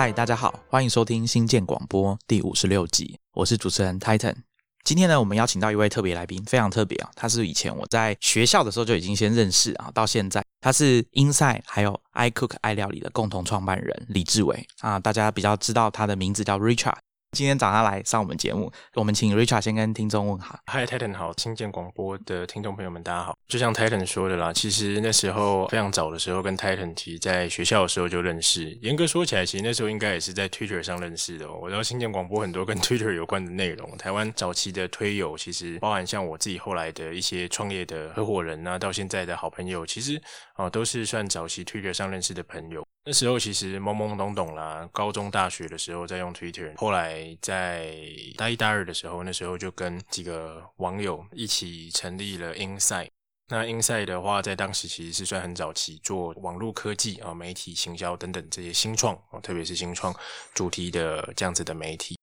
嗨，大家好，欢迎收听新建广播第五十六集，我是主持人 Titan。今天呢，我们邀请到一位特别来宾，非常特别啊，他是以前我在学校的时候就已经先认识啊，到现在他是 Inside 还有 I Cook 爱料理的共同创办人李志伟啊，大家比较知道他的名字叫 Richard。今天找他来上我们节目，我们请 Richard 先跟听众问好。Hi Titan 好，新建广播的听众朋友们，大家好。就像 Titan 说的啦，其实那时候非常早的时候，跟 Titan 其实在学校的时候就认识。严格说起来，其实那时候应该也是在 Twitter 上认识的。我知道新建广播很多跟 Twitter 有关的内容，台湾早期的推友，其实包含像我自己后来的一些创业的合伙人啊，到现在的好朋友，其实啊都是算早期 Twitter 上认识的朋友。那时候其实懵懵懂懂啦，高中、大学的时候在用 Twitter，后来在大一、大二的时候，那时候就跟几个网友一起成立了 Inside。那 Inside 的话，在当时其实是算很早期做网络科技啊、媒体行销等等这些新创啊，特别是新创主题的这样子的媒体。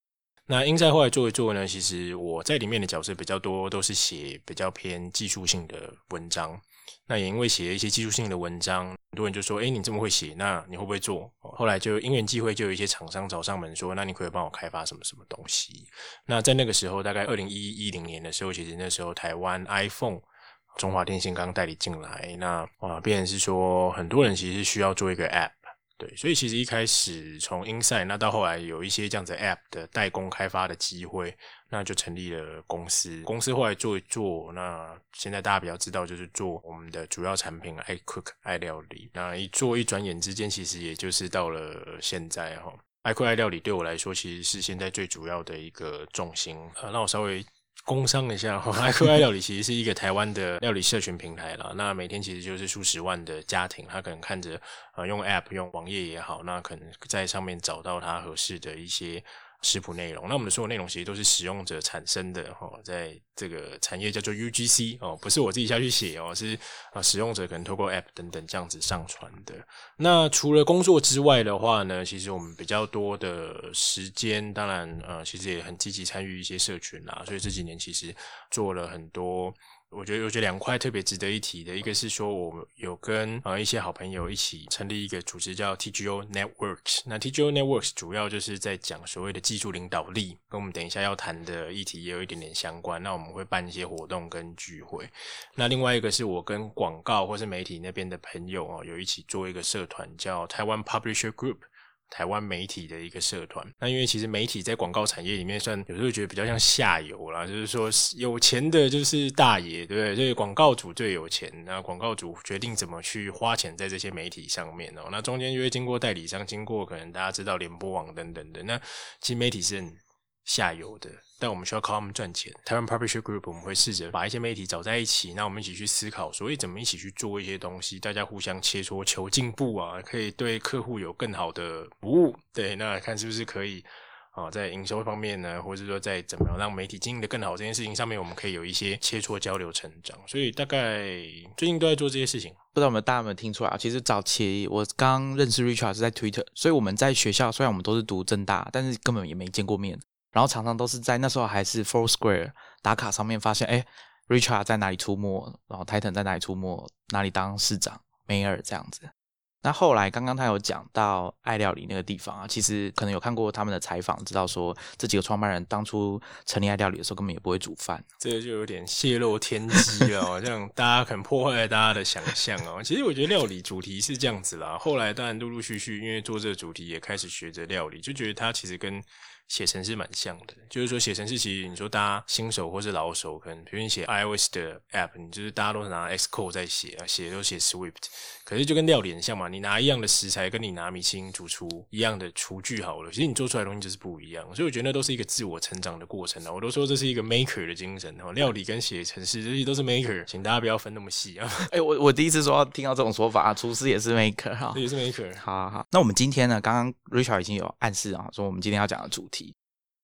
那 Inside 后来做一做呢，其实我在里面的角色比较多，都是写比较偏技术性的文章。那也因为写一些技术性的文章，很多人就说：“哎，你这么会写，那你会不会做？”后来就因缘际会，就有一些厂商找上门说：“那你可以帮我开发什么什么东西？”那在那个时候，大概二零一一零年的时候，其实那时候台湾 iPhone 中华电信刚代理进来，那啊，变成是说很多人其实需要做一个 App。对，所以其实一开始从 Inside，那到后来有一些这样子 App 的代工开发的机会，那就成立了公司。公司后来做一做，那现在大家比较知道就是做我们的主要产品爱 Cook 爱料理。那一做一转眼之间，其实也就是到了现在哈。爱 Cook 爱料理对我来说，其实是现在最主要的一个重心。呃，那我稍微。工商一下哈，爱酷爱料理其实是一个台湾的 料理社群平台了。那每天其实就是数十万的家庭，他可能看着呃用 App 用网页也好，那可能在上面找到他合适的一些。食谱内容，那我们的所有内容其实都是使用者产生的哈，在这个产业叫做 UGC 哦，不是我自己下去写哦，是啊使用者可能透过 App 等等这样子上传的。那除了工作之外的话呢，其实我们比较多的时间，当然呃，其实也很积极参与一些社群啦，所以这几年其实做了很多。我觉得，我觉得两块特别值得一提的，一个是说，我有跟呃一些好朋友一起成立一个组织，叫 TGO Networks。那 TGO Networks 主要就是在讲所谓的技术领导力，跟我们等一下要谈的议题也有一点点相关。那我们会办一些活动跟聚会。那另外一个是我跟广告或是媒体那边的朋友哦，有一起做一个社团，叫台湾 Publisher Group。台湾媒体的一个社团，那因为其实媒体在广告产业里面算有时候觉得比较像下游啦，就是说有钱的就是大爷，对不对？所以广告主最有钱，那广告主决定怎么去花钱在这些媒体上面哦。那中间就会经过代理商，经过可能大家知道联播网等等的，那其实媒体是很。下游的，但我们需要靠他们赚钱。台湾 Publisher Group 我们会试着把一些媒体找在一起，那我们一起去思考，所以怎么一起去做一些东西，大家互相切磋求进步啊，可以对客户有更好的服务。对，那看是不是可以啊，在营收方面呢，或者说在怎么样让媒体经营的更好这件事情上面，我们可以有一些切磋交流成长。所以大概最近都在做这些事情。不知道有没有大家有没有听出来啊？其实早期我刚认识 Richard 是在 Twitter，所以我们在学校虽然我们都是读正大，但是根本也没见过面。然后常常都是在那时候还是 Four Square 打卡上面发现，哎，Richard 在哪里出没，然后 Titan 在哪里出没，哪里当市长，Mayor 这样子。那后来刚刚他有讲到爱料理那个地方啊，其实可能有看过他们的采访，知道说这几个创办人当初成立爱料理的时候根本也不会煮饭，这个就有点泄露天机了，这样大家可能破坏了大家的想象哦。其实我觉得料理主题是这样子啦，后来当然陆陆续续因为做这个主题也开始学着料理，就觉得它其实跟写程式蛮像的，就是说写程式其实你说大家新手或是老手，可能比如你写 iOS 的 App，你就是大家都是拿 Xcode 在写啊，写都写 Swift，可是就跟料理很像嘛，你拿一样的食材，跟你拿米其林煮出一样的厨具好了，其实你做出来的东西就是不一样，所以我觉得那都是一个自我成长的过程啊。我都说这是一个 Maker 的精神哦，料理跟写程式这些都是 Maker，请大家不要分那么细啊。哎，我我第一次说听到这种说法，厨师也是 Maker 哈，也是 Maker。好好好，那我们今天呢，刚刚 Richard 已经有暗示啊，说我们今天要讲的主题。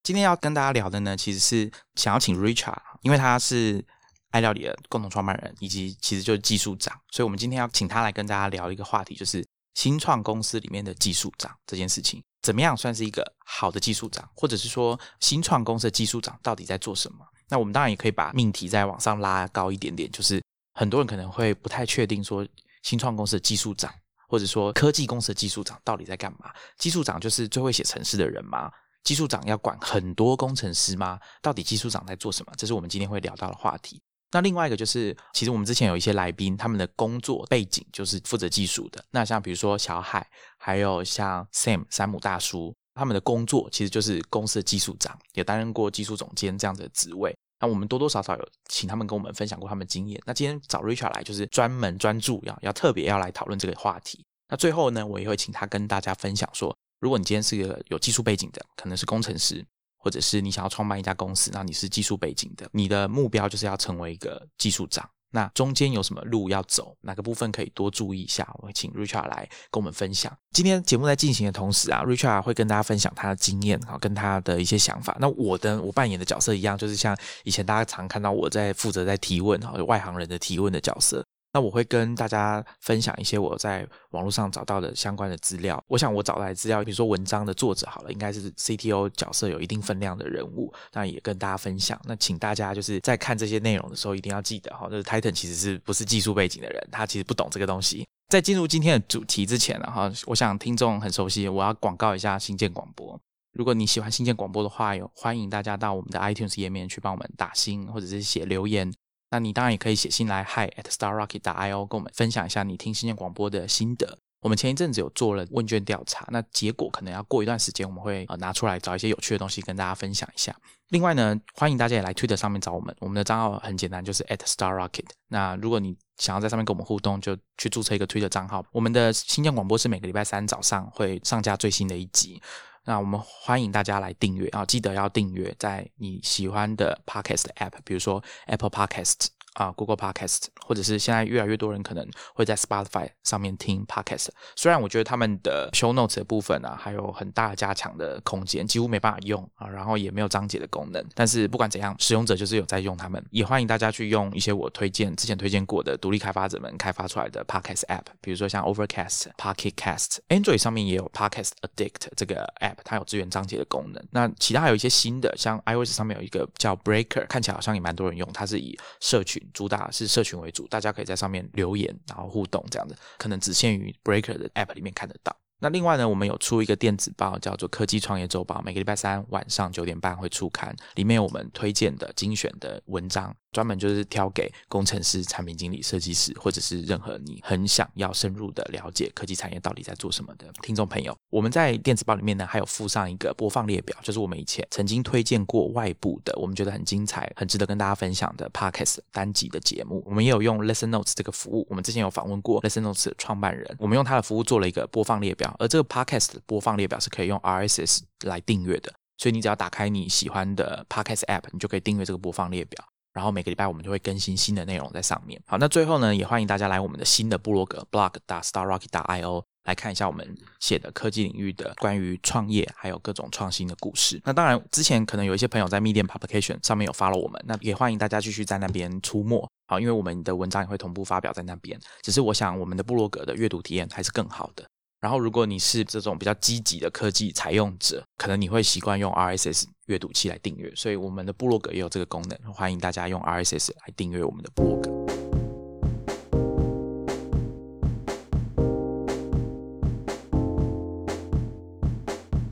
今天要跟大家聊的呢，其实是想要请 Richard，因为他是爱料理的共同创办人，以及其实就是技术长，所以我们今天要请他来跟大家聊一个话题，就是新创公司里面的技术长这件事情，怎么样算是一个好的技术长，或者是说新创公司的技术长到底在做什么？那我们当然也可以把命题再往上拉高一点点，就是很多人可能会不太确定说新创公司的技术长或者说科技公司的技术长到底在干嘛？技术长就是最会写程式的人吗？技术长要管很多工程师吗？到底技术长在做什么？这是我们今天会聊到的话题。那另外一个就是，其实我们之前有一些来宾，他们的工作背景就是负责技术的。那像比如说小海，还有像 Sam 山姆大叔，他们的工作其实就是公司的技术长，也担任过技术总监这样的职位。那我们多多少少有请他们跟我们分享过他们经验。那今天找 Richard 来，就是专门专注要要特别要来讨论这个话题。那最后呢，我也会请他跟大家分享说，如果你今天是一个有技术背景的，可能是工程师。或者是你想要创办一家公司，那你是技术背景的，你的目标就是要成为一个技术长。那中间有什么路要走，哪个部分可以多注意一下？我会请 Richard 来跟我们分享。今天节目在进行的同时啊，Richard 会跟大家分享他的经验啊，跟他的一些想法。那我的我扮演的角色一样，就是像以前大家常看到我在负责在提问哈，外行人的提问的角色。那我会跟大家分享一些我在网络上找到的相关的资料。我想我找来资料，比如说文章的作者好了，应该是 CTO 角色有一定分量的人物，那也跟大家分享。那请大家就是在看这些内容的时候，一定要记得哈，就是 Titan 其实是不是技术背景的人，他其实不懂这个东西。在进入今天的主题之前呢，哈，我想听众很熟悉，我要广告一下新建广播。如果你喜欢新建广播的话，有欢迎大家到我们的 iTunes 页面去帮我们打星或者是写留言。那你当然也可以写信来，hi at starrocket. io，跟我们分享一下你听新建广播的心得。我们前一阵子有做了问卷调查，那结果可能要过一段时间，我们会呃拿出来找一些有趣的东西跟大家分享一下。另外呢，欢迎大家也来 Twitter 上面找我们，我们的账号很简单，就是 at starrocket。那如果你想要在上面跟我们互动，就去注册一个 Twitter 账号。我们的新建广播是每个礼拜三早上会上架最新的一集。那我们欢迎大家来订阅啊，记得要订阅在你喜欢的 Podcast App，比如说 Apple Podcast 啊，Google Podcast，或者是现在越来越多人可能会在 Spotify 上面听 Podcast。虽然我觉得他们的 Show Notes 的部分啊，还有很大加强的空间，几乎没办法用啊，然后也没有章节的功能。但是不管怎样，使用者就是有在用他们，也欢迎大家去用一些我推荐之前推荐过的独立开发者们开发出来的 Podcast App，比如说像 Overcast、Pocket Cast，Android 上面也有 Podcast Addict 这个 App。它有支援章节的功能。那其他还有一些新的，像 iOS 上面有一个叫 Breaker，看起来好像也蛮多人用。它是以社群主打是社群为主，大家可以在上面留言，然后互动这样子，可能只限于 Breaker 的 App 里面看得到。那另外呢，我们有出一个电子报，叫做《科技创业周报》，每个礼拜三晚上九点半会出刊，里面有我们推荐的精选的文章。专门就是挑给工程师、产品经理、设计师，或者是任何你很想要深入的了解科技产业到底在做什么的听众朋友。我们在电子报里面呢，还有附上一个播放列表，就是我们以前曾经推荐过外部的，我们觉得很精彩、很值得跟大家分享的 podcast 单集的节目。我们也有用 Listen Notes 这个服务，我们之前有访问过 Listen Notes 的创办人，我们用他的服务做了一个播放列表，而这个 podcast 的播放列表是可以用 RSS 来订阅的，所以你只要打开你喜欢的 podcast app，你就可以订阅这个播放列表。然后每个礼拜我们就会更新新的内容在上面。好，那最后呢，也欢迎大家来我们的新的部落格 blog. star rocket. io 来看一下我们写的科技领域的关于创业还有各种创新的故事。那当然，之前可能有一些朋友在 Medium Publication 上面有发了我们，那也欢迎大家继续在那边出没。好，因为我们的文章也会同步发表在那边。只是我想，我们的部落格的阅读体验还是更好的。然后，如果你是这种比较积极的科技采用者，可能你会习惯用 RSS 阅读器来订阅。所以，我们的部落格也有这个功能，欢迎大家用 RSS 来订阅我们的部落格。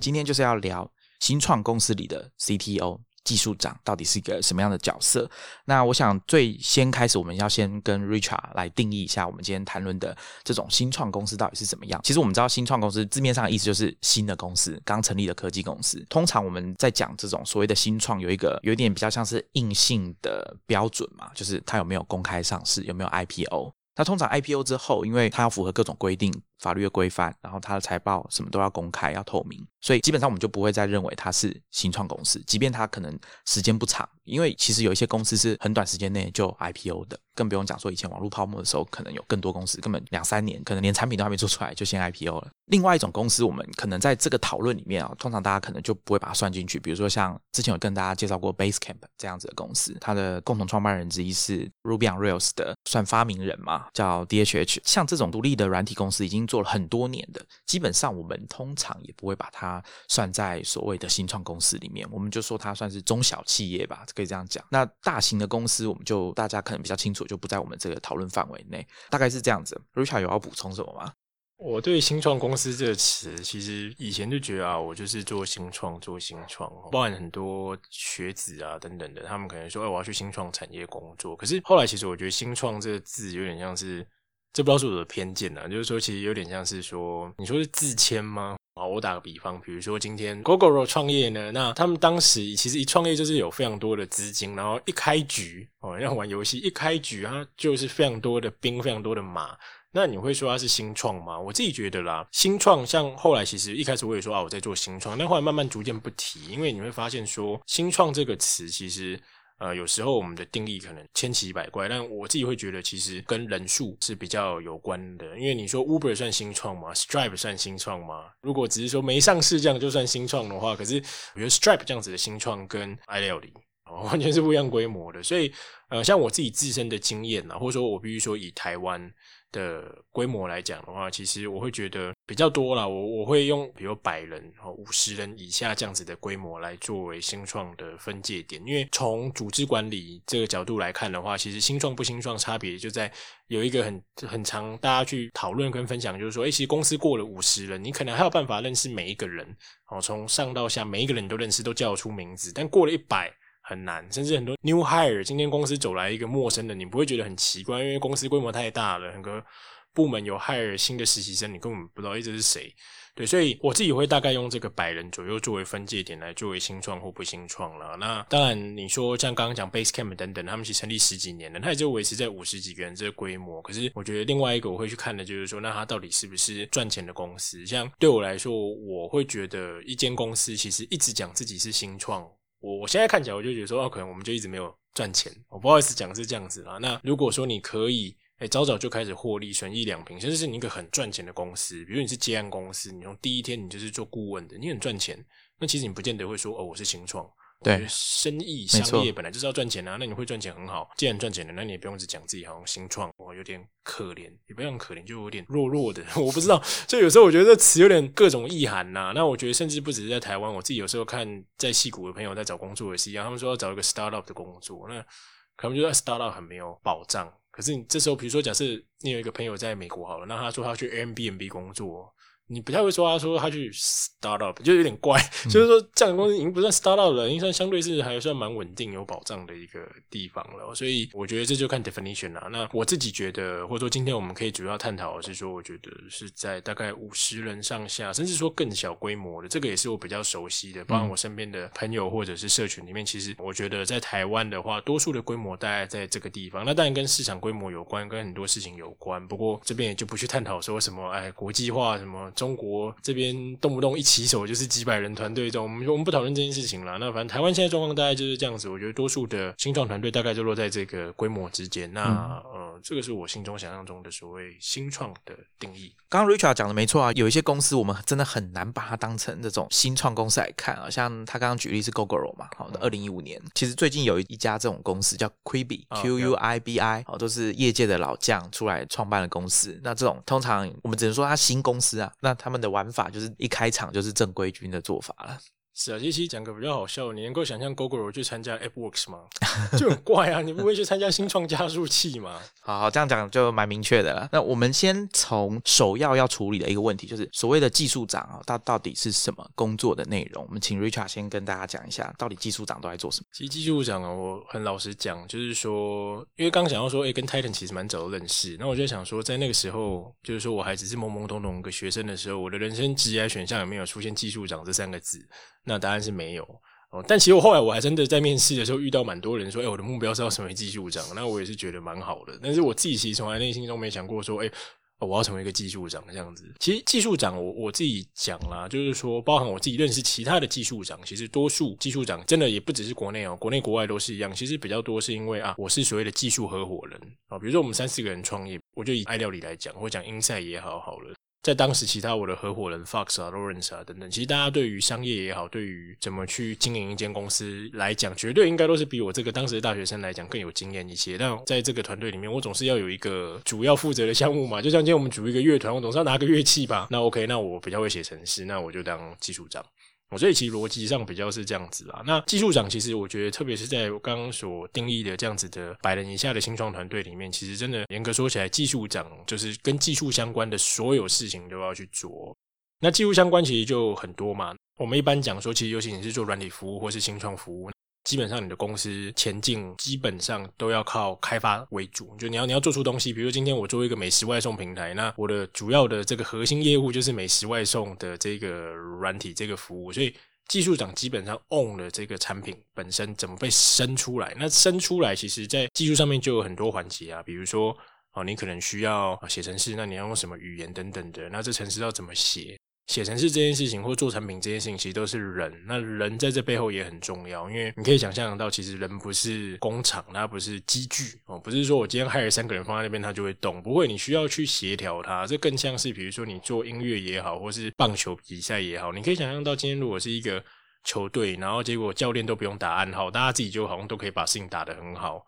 今天就是要聊新创公司里的 CTO。技术长到底是一个什么样的角色？那我想最先开始，我们要先跟 Richard 来定义一下，我们今天谈论的这种新创公司到底是怎么样。其实我们知道，新创公司字面上的意思就是新的公司，刚成立的科技公司。通常我们在讲这种所谓的新创，有一个有一点比较像是硬性的标准嘛，就是它有没有公开上市，有没有 IPO。那通常 IPO 之后，因为它要符合各种规定。法律的规范，然后它的财报什么都要公开、要透明，所以基本上我们就不会再认为它是新创公司，即便它可能时间不长，因为其实有一些公司是很短时间内就 IPO 的，更不用讲说以前网络泡沫的时候，可能有更多公司根本两三年，可能连产品都还没做出来就先 IPO 了。另外一种公司，我们可能在这个讨论里面啊，通常大家可能就不会把它算进去，比如说像之前有跟大家介绍过 Basecamp 这样子的公司，它的共同创办人之一是 Ruby on Rails 的算发明人嘛，叫 DHH，像这种独立的软体公司已经做了很多年。的基本上，我们通常也不会把它算在所谓的新创公司里面，我们就说它算是中小企业吧，可以这样讲。那大型的公司，我们就大家可能比较清楚，就不在我们这个讨论范围内，大概是这样子。Richard 有要补充什么吗？我对新创公司这个词，其实以前就觉得啊，我就是做新创，做新创，包含很多学子啊等等的，他们可能说，哎，我要去新创产业工作。可是后来，其实我觉得“新创”这个字有点像是，这不知道是我的偏见啊，就是说，其实有点像是说，你说是自谦吗？啊，我打个比方，比如说今天 Google 创业呢，那他们当时其实一创业就是有非常多的资金，然后一开局哦，要玩游戏，一开局啊就是非常多的兵，非常多的马。那你会说它是新创吗？我自己觉得啦，新创像后来其实一开始我也说啊，我在做新创，但后来慢慢逐渐不提，因为你会发现说新创这个词其实呃有时候我们的定义可能千奇百怪，但我自己会觉得其实跟人数是比较有关的。因为你说 Uber 算新创吗？Stripe 算新创吗？如果只是说没上市这样就算新创的话，可是我觉得 Stripe 这样子的新创跟 i 料理 完全是不一样规模的。所以呃，像我自己自身的经验呢，或者说我必须说以台湾。的规模来讲的话，其实我会觉得比较多了。我我会用比如百人、五十人以下这样子的规模来作为新创的分界点。因为从组织管理这个角度来看的话，其实新创不新创差别就在有一个很很长大家去讨论跟分享，就是说，哎，其实公司过了五十人，你可能还有办法认识每一个人，哦，从上到下每一个人都认识，都叫得出名字。但过了一百。很难，甚至很多 new hire，今天公司走来一个陌生的，你不会觉得很奇怪，因为公司规模太大了，很多部门有 hire 新的实习生，你根本不知道一直是谁。对，所以我自己会大概用这个百人左右作为分界点来作为新创或不新创了。那当然，你说像刚刚讲 Basecamp 等等，他们其实成立十几年了，它也就维持在五十几个人这个规模。可是我觉得另外一个我会去看的就是说，那它到底是不是赚钱的公司？像对我来说，我会觉得一间公司其实一直讲自己是新创。我我现在看起来，我就觉得说，哦，可能我们就一直没有赚钱。我不好意思讲是这样子啦。那如果说你可以，哎，早早就开始获利，存一两瓶，甚至是你一个很赚钱的公司，比如你是接案公司，你从第一天你就是做顾问的，你很赚钱，那其实你不见得会说，哦，我是新创。对，生意商业本来就是要赚钱啊。那你会赚钱很好，既然赚钱了，那你也不用只讲自己好像新创，我有点可怜，也不用可怜，就有点弱弱的。我不知道，就有时候我觉得这词有点各种意涵呐。那我觉得甚至不只是在台湾，我自己有时候看在戏谷的朋友在找工作也是一样，他们说要找一个 startup 的工作，那可能觉得 startup 很没有保障。可是你这时候，比如说假设你有一个朋友在美国好了，那他说他去 Airbnb 工作。你不太会说，他说他去 start up 就有点怪，就是说这样的公司已经不算 start up 了，已经算相对是还算蛮稳定、有保障的一个地方了。所以我觉得这就看 definition 啦。那我自己觉得，或者说今天我们可以主要探讨的是说，我觉得是在大概五十人上下，甚至说更小规模的，这个也是我比较熟悉的。包括我身边的朋友或者是社群里面，其实我觉得在台湾的话，多数的规模大概在这个地方。那当然跟市场规模有关，跟很多事情有关。不过这边也就不去探讨说什么，哎，国际化什么。中国这边动不动一起手就是几百人团队，这种我们我们不讨论这件事情了。那反正台湾现在状况大概就是这样子。我觉得多数的新创团队大概就落在这个规模之间。那呃，这个是我心中想象中的所谓新创的定义。刚刚 Richard 讲的没错啊，有一些公司我们真的很难把它当成这种新创公司来看啊。像他刚刚举例是 Google 嘛，好的，二零一五年，其实最近有一家这种公司叫 Quibi，Q U I B I，哦，都是业界的老将出来创办的公司。那这种通常我们只能说它新公司啊。那他们的玩法就是一开场就是正规军的做法了。是啊，其实讲个比较好笑，你能够想象 Google 去参加 AppWorks 吗？就很怪啊！你不会去参加新创加速器吗？好好这样讲就蛮明确的了。那我们先从首要要处理的一个问题，就是所谓的技术长啊，他到底是什么工作的内容？我们请 Richard 先跟大家讲一下，到底技术长都在做什么。其实技术长啊，我很老实讲，就是说，因为刚刚讲到说，哎，跟 Titan 其实蛮早的认识。那我就想说，在那个时候，就是说我还只是懵懵懂懂一个学生的时候，我的人生职业选项有没有出现技术长这三个字？那答案是没有哦，但其实我后来我还真的在面试的时候遇到蛮多人说，哎，我的目标是要成为技术长，那我也是觉得蛮好的。但是我自己其实从来内心中没想过说，哎，我要成为一个技术长这样子。其实技术长，我我自己讲啦，就是说，包含我自己认识其他的技术长，其实多数技术长真的也不只是国内哦，国内国外都是一样。其实比较多是因为啊，我是所谓的技术合伙人啊，比如说我们三四个人创业，我就以爱料理来讲，或讲英赛也好好了。在当时，其他我的合伙人 Fox 啊、Lawrence 啊等等，其实大家对于商业也好，对于怎么去经营一间公司来讲，绝对应该都是比我这个当时的大学生来讲更有经验一些。但在这个团队里面，我总是要有一个主要负责的项目嘛。就像今天我们组一个乐团，我总是要拿个乐器吧。那 OK，那我比较会写程式，那我就当技术长。所以其实逻辑上比较是这样子啊。那技术长其实我觉得，特别是在我刚刚所定义的这样子的百人以下的新创团队里面，其实真的严格说起来，技术长就是跟技术相关的所有事情都要去做。那技术相关其实就很多嘛。我们一般讲说，其实尤其你是做软体服务或是新创服务。基本上你的公司前进基本上都要靠开发为主，就你要你要做出东西。比如今天我做一个美食外送平台，那我的主要的这个核心业务就是美食外送的这个软体这个服务，所以技术长基本上 own 了这个产品本身怎么被生出来。那生出来其实在技术上面就有很多环节啊，比如说哦，你可能需要写程式，那你要用什么语言等等的，那这程式要怎么写？写程式这件事情，或做产品这件事情，其实都是人。那人在这背后也很重要，因为你可以想象到，其实人不是工厂，它不是机具哦，不是说我今天害了三个人放在那边，它就会动，不会。你需要去协调它，这更像是比如说你做音乐也好，或是棒球比赛也好，你可以想象到，今天如果是一个球队，然后结果教练都不用打暗号，大家自己就好像都可以把事情打得很好。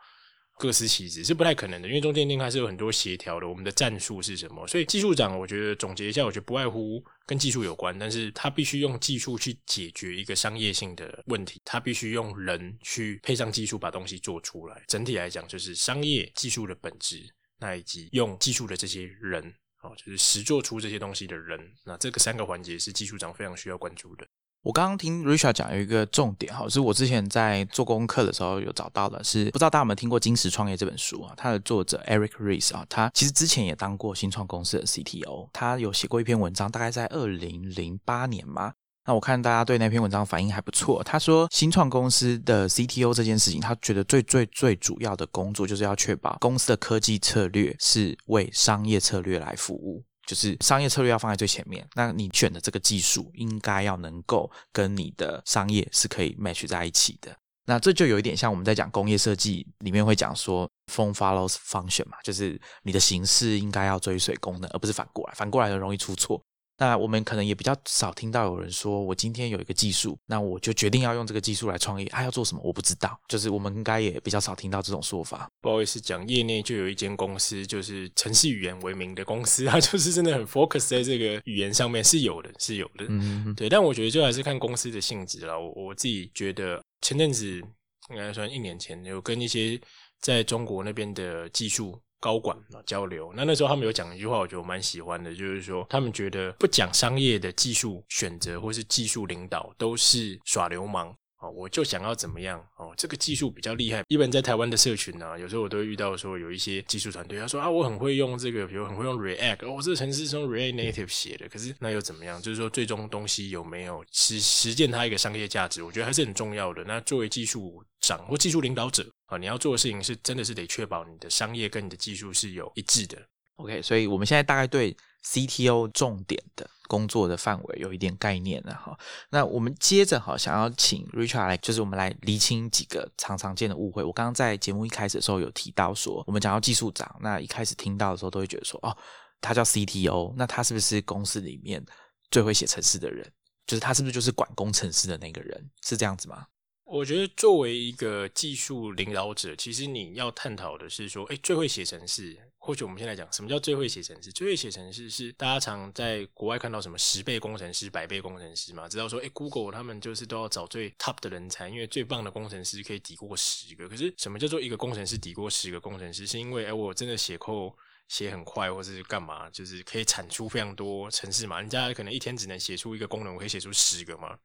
各司其职是不太可能的，因为中间定还是有很多协调的。我们的战术是什么？所以技术长，我觉得总结一下，我觉得不外乎跟技术有关，但是他必须用技术去解决一个商业性的问题，他必须用人去配上技术把东西做出来。整体来讲，就是商业技术的本质，那以及用技术的这些人，哦，就是实做出这些东西的人，那这个三个环节是技术长非常需要关注的。我刚刚听 Richard 讲有一个重点哈，是我之前在做功课的时候有找到的，是不知道大家有没有听过《金石创业》这本书啊？它的作者 Eric Ries 啊，他其实之前也当过新创公司的 CTO，他有写过一篇文章，大概在二零零八年嘛。那我看大家对那篇文章反应还不错。他说，新创公司的 CTO 这件事情，他觉得最最最主要的工作就是要确保公司的科技策略是为商业策略来服务。就是商业策略要放在最前面，那你选的这个技术应该要能够跟你的商业是可以 match 在一起的。那这就有一点像我们在讲工业设计里面会讲说 form follows function 嘛，就是你的形式应该要追随功能，而不是反过来，反过来就容易出错。那我们可能也比较少听到有人说，我今天有一个技术，那我就决定要用这个技术来创业。他要做什么，我不知道。就是我们应该也比较少听到这种说法。不好意思，讲业内就有一间公司，就是城市语言为名的公司，它就是真的很 focus 在这个语言上面，是有的，是有的。嗯，对。但我觉得就还是看公司的性质了。我我自己觉得，前阵子应该算一年前，有跟一些在中国那边的技术。高管啊交流，那那时候他们有讲一句话，我觉得我蛮喜欢的，就是说他们觉得不讲商业的技术选择或是技术领导都是耍流氓。哦，我就想要怎么样哦？这个技术比较厉害。一般在台湾的社群呢，有时候我都会遇到说有一些技术团队，他说啊，我很会用这个，比如很会用 React，哦，这个程式是用 React Native 写的。可是那又怎么样？就是说最终东西有没有实实践它一个商业价值？我觉得还是很重要的。那作为技术长或技术领导者啊，你要做的事情是真的是得确保你的商业跟你的技术是有一致的。OK，所以我们现在大概对 CTO 重点的工作的范围有一点概念了哈。那我们接着哈，想要请 Richard 来，就是我们来厘清几个常常见的误会。我刚刚在节目一开始的时候有提到说，我们讲到技术长，那一开始听到的时候都会觉得说，哦，他叫 CTO，那他是不是公司里面最会写程式的人？就是他是不是就是管工程师的那个人？是这样子吗？我觉得作为一个技术领导者，其实你要探讨的是说，哎，最会写程式。或许我们先来讲，什么叫最会写程式？最会写程式是大家常在国外看到什么十倍工程师、百倍工程师嘛？知道说，哎，Google 他们就是都要找最 top 的人才，因为最棒的工程师可以抵过十个。可是什么叫做一个工程师抵过十个工程师？是因为哎，我真的写扣写很快，或是干嘛？就是可以产出非常多程式嘛？人家可能一天只能写出一个功能，我可以写出十个嘛？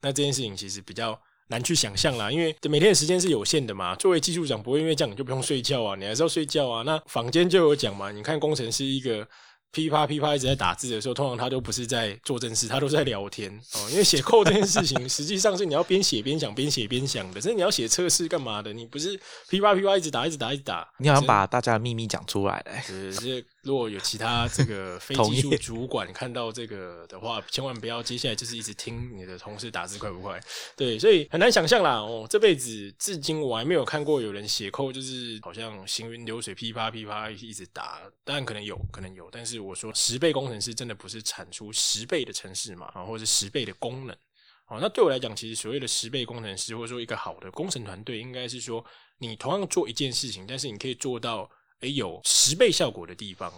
那这件事情其实比较。难去想象啦，因为每天的时间是有限的嘛。作为技术长，不会因为这样你就不用睡觉啊，你还是要睡觉啊。那坊间就有讲嘛，你看工程师一个。噼啪噼啪一直在打字的时候，通常他都不是在做正事，他都在聊天哦。因为写扣这件事情，实际上是你要边写边想，边写边想的。所以你要写测试干嘛的？你不是噼啪噼啪一直打，一直打，一直打。你好像把大家的秘密讲出来了。是是，如果有其他这个 非技术主管看到这个的话，千万不要接下来就是一直听你的同事打字快不快？对，所以很难想象啦。哦，这辈子至今我还没有看过有人写扣就是好像行云流水，噼啪噼啪一直打。当然可能有可能有，但是。我说十倍工程师真的不是产出十倍的城市嘛？啊，或者是十倍的功能？哦，那对我来讲，其实所谓的十倍工程师，或者说一个好的工程团队，应该是说你同样做一件事情，但是你可以做到诶有十倍效果的地方。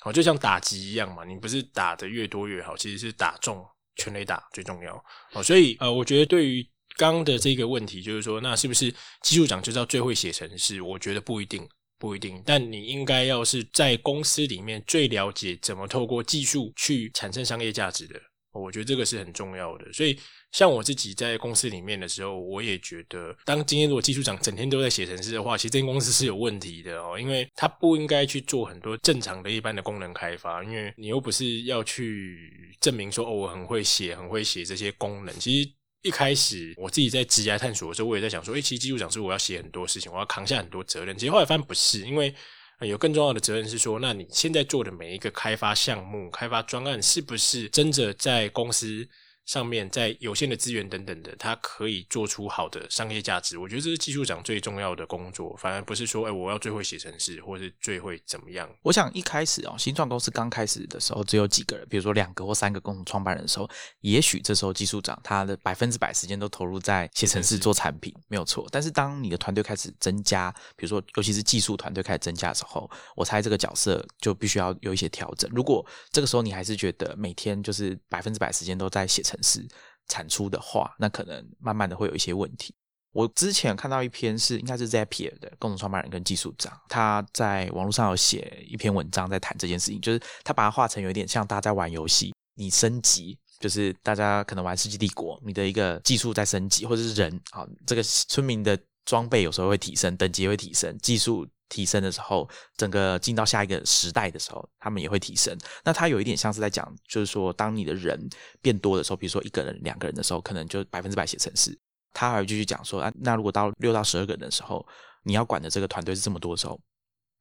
好，就像打击一样嘛，你不是打的越多越好，其实是打中全垒打最重要哦。所以呃，我觉得对于刚的这个问题，就是说，那是不是技术长就知道最会写程式？我觉得不一定，不一定。但你应该要是在公司里面最了解怎么透过技术去产生商业价值的。我觉得这个是很重要的，所以像我自己在公司里面的时候，我也觉得，当今天如果技术长整天都在写程式的话，其实这间公司是有问题的哦，因为他不应该去做很多正常的一般的功能开发，因为你又不是要去证明说哦，我很会写，很会写这些功能。其实一开始我自己在职涯探索的时候，我也在想说，哎，其实技术长是我要写很多事情，我要扛下很多责任。其实后来发现不是，因为。有更重要的责任是说，那你现在做的每一个开发项目、开发专案，是不是真的在公司？上面在有限的资源等等的，它可以做出好的商业价值。我觉得这是技术长最重要的工作，反而不是说，哎，我要最会写程式，或是最会怎么样。我想一开始哦，新创公司刚开始的时候，只有几个人，比如说两个或三个共同创办人的时候，也许这时候技术长他的百分之百时间都投入在写程式做产品，没有错。但是当你的团队开始增加，比如说尤其是技术团队开始增加的时候，我猜这个角色就必须要有一些调整。如果这个时候你还是觉得每天就是百分之百时间都在写程是产出的话，那可能慢慢的会有一些问题。我之前看到一篇是应该是 Zapier 的共同创办人跟技术长，他在网络上有写一篇文章在谈这件事情，就是他把它画成有点像大家在玩游戏，你升级，就是大家可能玩世纪帝国，你的一个技术在升级，或者是人啊，这个村民的装备有时候会提升，等级会提升，技术。提升的时候，整个进到下一个时代的时候，他们也会提升。那它有一点像是在讲，就是说，当你的人变多的时候，比如说一个人、两个人的时候，可能就百分之百写程式。他还会继续讲说，啊，那如果到六到十二个人的时候，你要管的这个团队是这么多的时候，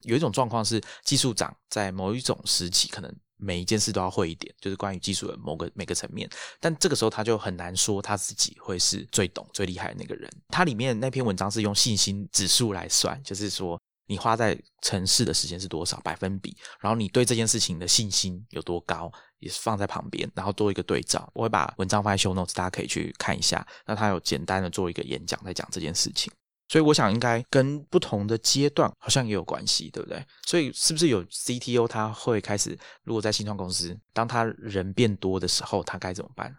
有一种状况是，技术长在某一种时期，可能每一件事都要会一点，就是关于技术的某个每个层面。但这个时候他就很难说他自己会是最懂、最厉害的那个人。他里面那篇文章是用信心指数来算，就是说。你花在城市的时间是多少百分比？然后你对这件事情的信心有多高，也是放在旁边，然后做一个对照。我会把文章放在 show notes，大家可以去看一下。那他有简单的做一个演讲，在讲这件事情。所以我想应该跟不同的阶段好像也有关系，对不对？所以是不是有 CTO 他会开始，如果在新创公司，当他人变多的时候，他该怎么办？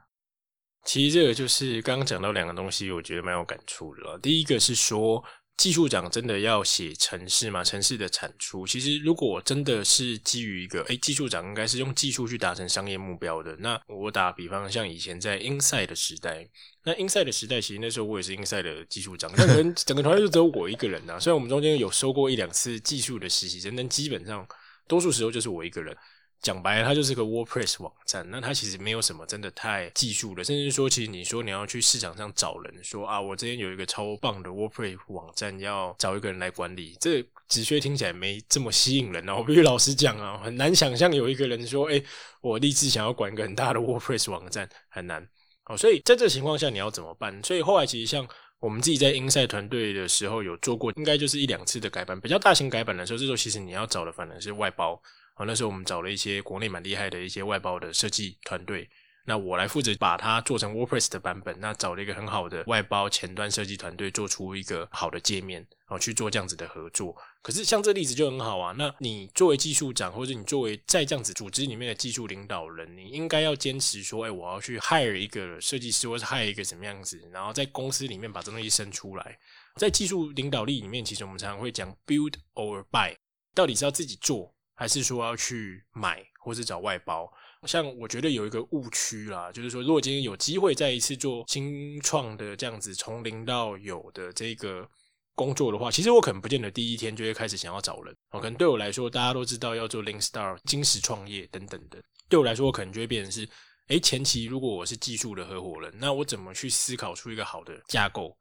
其实这个就是刚刚讲到两个东西，我觉得蛮有感触的。第一个是说。技术长真的要写城市吗？城市的产出，其实如果真的是基于一个，哎，技术长应该是用技术去达成商业目标的。那我打比方，像以前在 Inside 的时代，那 Inside 的时代，其实那时候我也是 Inside 的技术长，那可能 整个团队就只有我一个人呐。虽然我们中间有收过一两次技术的实习生，但基本上多数时候就是我一个人。讲白了，它就是个 WordPress 网站，那它其实没有什么真的太技术的，甚至说，其实你说你要去市场上找人，说啊，我这边有一个超棒的 WordPress 网站，要找一个人来管理，这直觉听起来没这么吸引人啊。我必须老实讲啊，很难想象有一个人说，哎，我立志想要管一个很大的 WordPress 网站，很难。好，所以在这情况下，你要怎么办？所以后来其实像我们自己在英赛团队的时候，有做过，应该就是一两次的改版，比较大型改版的时候，这时候其实你要找的反而是外包。啊，那时候我们找了一些国内蛮厉害的一些外包的设计团队，那我来负责把它做成 WordPress 的版本。那找了一个很好的外包前端设计团队，做出一个好的界面，好去做这样子的合作。可是像这例子就很好啊。那你作为技术长，或者你作为在这样子组织里面的技术领导人，你应该要坚持说，哎，我要去 hire 一个设计师，或是 hire 一个什么样子，然后在公司里面把这东西生出来。在技术领导力里面，其实我们常常会讲 build or buy，到底是要自己做。还是说要去买，或是找外包？像我觉得有一个误区啦，就是说，如果今天有机会再一次做新创的这样子从零到有的这个工作的话，其实我可能不见得第一天就会开始想要找人。哦，可能对我来说，大家都知道要做 Link Star、金石创业等等的，对我来说，我可能就会变成是：诶，前期如果我是技术的合伙人，那我怎么去思考出一个好的架构？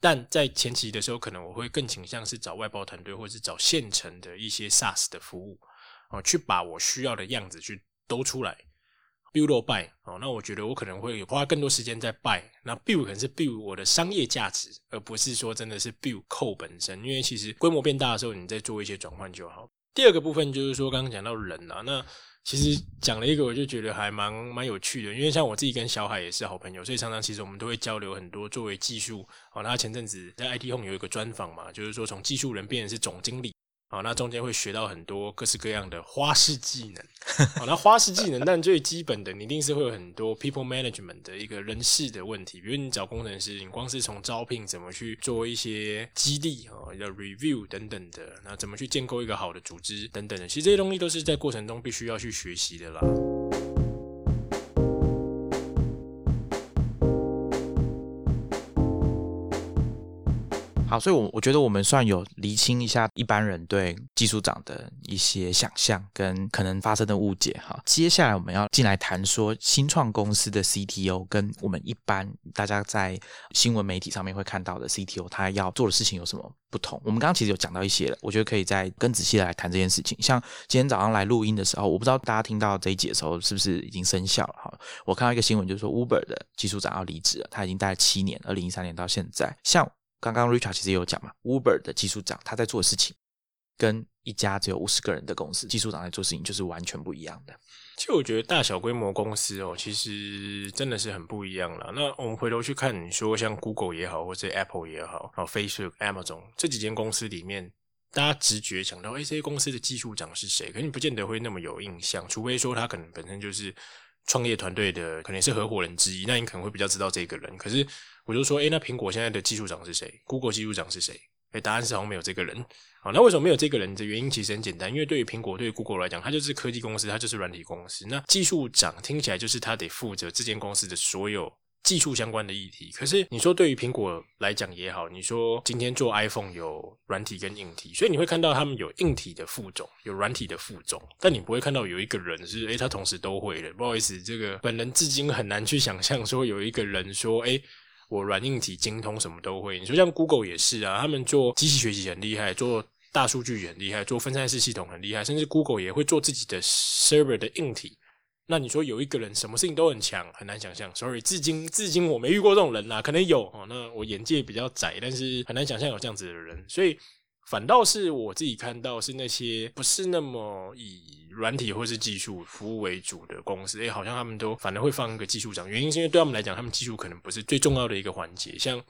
但在前期的时候，可能我会更倾向是找外包团队，或者是找现成的一些 SaaS 的服务。哦，去把我需要的样子去都出来，build or buy 哦，那我觉得我可能会花更多时间在 buy，那 build 可能是 build 我的商业价值，而不是说真的是 build code 本身，因为其实规模变大的时候，你再做一些转换就好。第二个部分就是说，刚刚讲到人啊，那其实讲了一个，我就觉得还蛮蛮有趣的，因为像我自己跟小海也是好朋友，所以常常其实我们都会交流很多。作为技术，哦，他前阵子在 IT Home 有一个专访嘛，就是说从技术人变成是总经理。好，那中间会学到很多各式各样的花式技能。好，那花式技能，但最基本的，你一定是会有很多 people management 的一个人事的问题。比如你找工程师，你光是从招聘怎么去做一些激励啊，要 review 等等的，那怎么去建构一个好的组织等等的，其实这些东西都是在过程中必须要去学习的啦。好，所以，我我觉得我们算有厘清一下一般人对技术长的一些想象跟可能发生的误解哈。接下来我们要进来谈说新创公司的 CTO 跟我们一般大家在新闻媒体上面会看到的 CTO 他要做的事情有什么不同。我们刚刚其实有讲到一些了，我觉得可以再更仔细的来谈这件事情。像今天早上来录音的时候，我不知道大家听到这一节的时候是不是已经生效了哈。我看到一个新闻，就是说 Uber 的技术长要离职了，他已经待了七年，二零一三年到现在，像。刚刚 Richard 其实也有讲嘛，Uber 的技术长他在做事情，跟一家只有五十个人的公司技术长在做事情就是完全不一样的。其实我觉得大小规模公司哦，其实真的是很不一样了。那我们回头去看，你说像 Google 也好，或者 Apple 也好，然后 Facebook、Amazon 这几间公司里面，大家直觉想到，哎，这些公司的技术长是谁？可你不见得会那么有印象，除非说他可能本身就是创业团队的，可能是合伙人之一，那你可能会比较知道这个人。可是我就说，哎，那苹果现在的技术长是谁？Google 技术长是谁？哎，答案是好像没有这个人。好，那为什么没有这个人的原因其实很简单，因为对于苹果、对于 Google 来讲，它就是科技公司，它就是软体公司。那技术长听起来就是他得负责这间公司的所有技术相关的议题。可是你说对于苹果来讲也好，你说今天做 iPhone 有软体跟硬体，所以你会看到他们有硬体的副总，有软体的副总，但你不会看到有一个人是哎，他同时都会的。不好意思，这个本人至今很难去想象说有一个人说哎。我软硬体精通，什么都会。你说像 Google 也是啊，他们做机器学习很厉害，做大数据也很厉害，做分散式系统很厉害，甚至 Google 也会做自己的 server 的硬体。那你说有一个人什么事情都很强，很难想象。Sorry，至今至今我没遇过这种人啦，可能有哦。那我眼界比较窄，但是很难想象有这样子的人，所以。反倒是我自己看到是那些不是那么以软体或是技术服务为主的公司，哎，好像他们都反而会放一个技术长，原因是因为对他们来讲，他们技术可能不是最重要的一个环节。像